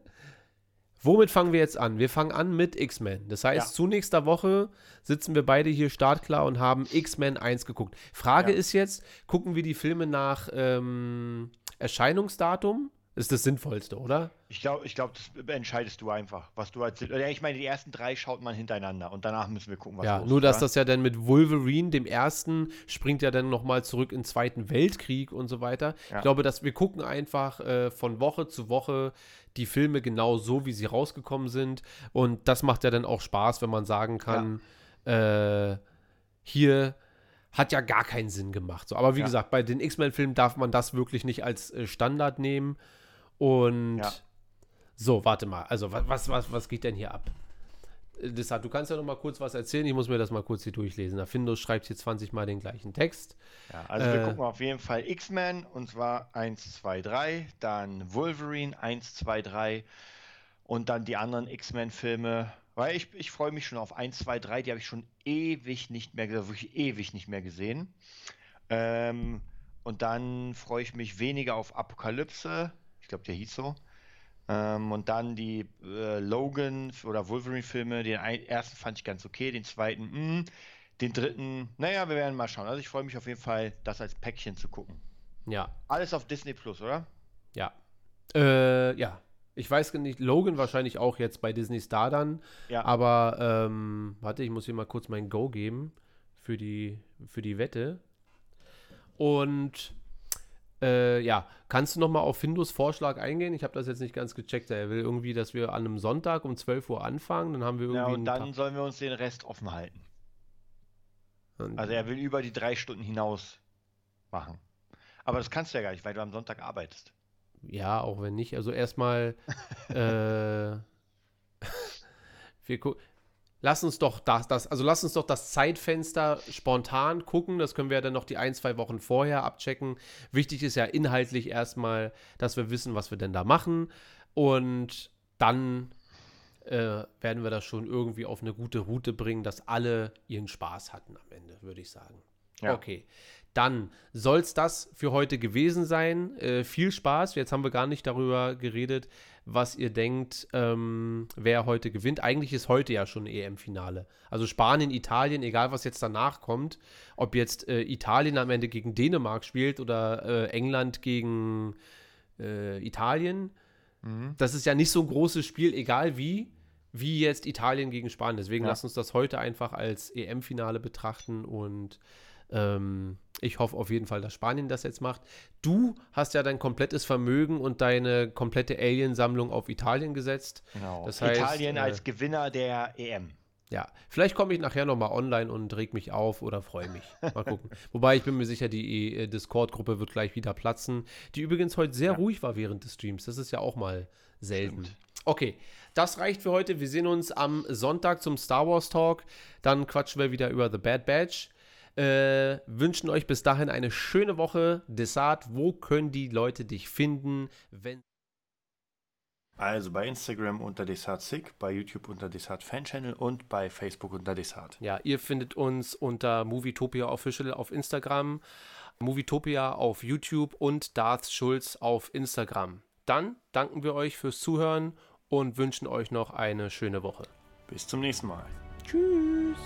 [SPEAKER 1] Womit fangen wir jetzt an? Wir fangen an mit X-Men. Das heißt,
[SPEAKER 2] Ja.
[SPEAKER 1] zu nächster Woche sitzen wir beide hier startklar und haben X-Men 1 geguckt. Frage
[SPEAKER 2] Ja.
[SPEAKER 1] ist jetzt, gucken wir die Filme nach ähm, Erscheinungsdatum? Ist das Sinnvollste, oder?
[SPEAKER 2] Ich glaube, ich glaub, das entscheidest du einfach, was du als. Ja, ich meine, die ersten drei schaut man hintereinander und danach müssen wir gucken, was
[SPEAKER 1] ja,
[SPEAKER 2] los
[SPEAKER 1] nur
[SPEAKER 2] ist,
[SPEAKER 1] dass
[SPEAKER 2] wa?
[SPEAKER 1] das ja dann mit Wolverine, dem ersten, springt ja dann nochmal zurück in den Zweiten Weltkrieg und so weiter.
[SPEAKER 2] Ja.
[SPEAKER 1] Ich glaube, dass wir gucken einfach äh, von Woche zu Woche die Filme genau so, wie sie rausgekommen sind. Und das macht ja dann auch Spaß, wenn man sagen kann, äh, hier hat ja gar keinen Sinn gemacht. So, aber wie
[SPEAKER 2] Ja.
[SPEAKER 1] gesagt, bei den X-Men-Filmen darf man das wirklich nicht als äh, Standard nehmen. Und
[SPEAKER 2] Ja.
[SPEAKER 1] so, warte mal. Also, was, was, was, was geht denn hier ab? Deshalb, du kannst ja noch mal kurz was erzählen. Ich muss mir das mal kurz hier durchlesen. Der Findus schreibt hier 20 Mal den gleichen Text.
[SPEAKER 2] Ja, also wir
[SPEAKER 1] Äh,
[SPEAKER 2] gucken auf jeden Fall X-Men und zwar 1, 2, 3, dann Wolverine 1, 2, 3 und dann die anderen X-Men-Filme. Weil ich, ich freue mich schon auf 1, 2, 3, die habe ich schon ewig nicht mehr gesehen, wirklich ewig nicht mehr gesehen. Ähm, und dann freue ich mich weniger auf Apokalypse, ich glaube, der hieß so. Ähm, und dann die äh, Logan oder Wolverine-Filme. Den ein, ersten fand ich ganz okay, den zweiten, mh. Den dritten, naja, wir werden mal schauen. Also ich freue mich auf jeden Fall, das als Päckchen zu gucken.
[SPEAKER 1] Ja,
[SPEAKER 2] Alles auf Disney Plus, oder?
[SPEAKER 1] ja. Äh, ja. Ich weiß nicht, Logan wahrscheinlich auch jetzt bei Disney Star dann.
[SPEAKER 2] Ja.
[SPEAKER 1] Aber, ähm, warte, ich muss hier mal kurz mein Go geben für die, für die Wette. Und, äh, ja, kannst du noch mal auf Findus Vorschlag eingehen? Ich habe das jetzt nicht ganz gecheckt. Er will irgendwie, dass wir an einem Sonntag um 12 Uhr anfangen. Dann haben wir irgendwie
[SPEAKER 2] Ja, und dann sollen wir uns den Rest offen halten. Also er will über die drei Stunden hinaus machen. Aber das kannst du ja gar nicht, weil du am Sonntag arbeitest.
[SPEAKER 1] Ja, auch wenn nicht. Also erstmal, äh, wir gu- lass uns doch das, das, also lass uns doch das Zeitfenster spontan gucken. Das können wir ja dann noch die ein, zwei Wochen vorher abchecken. Wichtig ist ja inhaltlich erstmal, dass wir wissen, was wir denn da machen. Und dann äh, werden wir das schon irgendwie auf eine gute Route bringen, dass alle ihren Spaß hatten am Ende, würde ich sagen.
[SPEAKER 2] Ja.
[SPEAKER 1] Okay. Dann soll es das für heute gewesen sein. Äh, viel Spaß. Jetzt haben wir gar nicht darüber geredet, was ihr denkt, ähm, wer heute gewinnt. Eigentlich ist heute ja schon EM-Finale. Also Spanien, Italien, egal was jetzt danach kommt, ob jetzt äh, Italien am Ende gegen Dänemark spielt oder äh, England gegen äh, Italien, mhm. das ist ja nicht so ein großes Spiel, egal wie, wie jetzt Italien gegen Spanien. Deswegen ja. lasst uns das heute einfach als EM-Finale betrachten und ähm, ich hoffe auf jeden Fall, dass Spanien das jetzt macht. Du hast ja dein komplettes Vermögen und deine komplette Alien-Sammlung auf Italien gesetzt.
[SPEAKER 2] Genau. Das heißt, Italien äh, als Gewinner der EM.
[SPEAKER 1] Ja, vielleicht komme ich nachher nochmal online und reg mich auf oder freue mich. Mal gucken. Wobei ich bin mir sicher, die äh, Discord-Gruppe wird gleich wieder platzen. Die übrigens heute sehr ja. ruhig war während des Streams. Das ist ja auch mal selten. Stimmt. Okay, das reicht für heute. Wir sehen uns am Sonntag zum Star Wars Talk. Dann quatschen wir wieder über The Bad Batch. Äh, wünschen euch bis dahin eine schöne Woche. Desart, wo können die Leute dich finden, wenn.
[SPEAKER 4] Also bei Instagram unter DesartSick, bei YouTube unter Desart Fan Channel und bei Facebook unter Desart.
[SPEAKER 1] Ja, ihr findet uns unter Movietopia Official auf Instagram, Movietopia auf YouTube und Darth Schulz auf Instagram. Dann danken wir euch fürs Zuhören und wünschen euch noch eine schöne Woche.
[SPEAKER 4] Bis zum nächsten Mal.
[SPEAKER 1] Tschüss.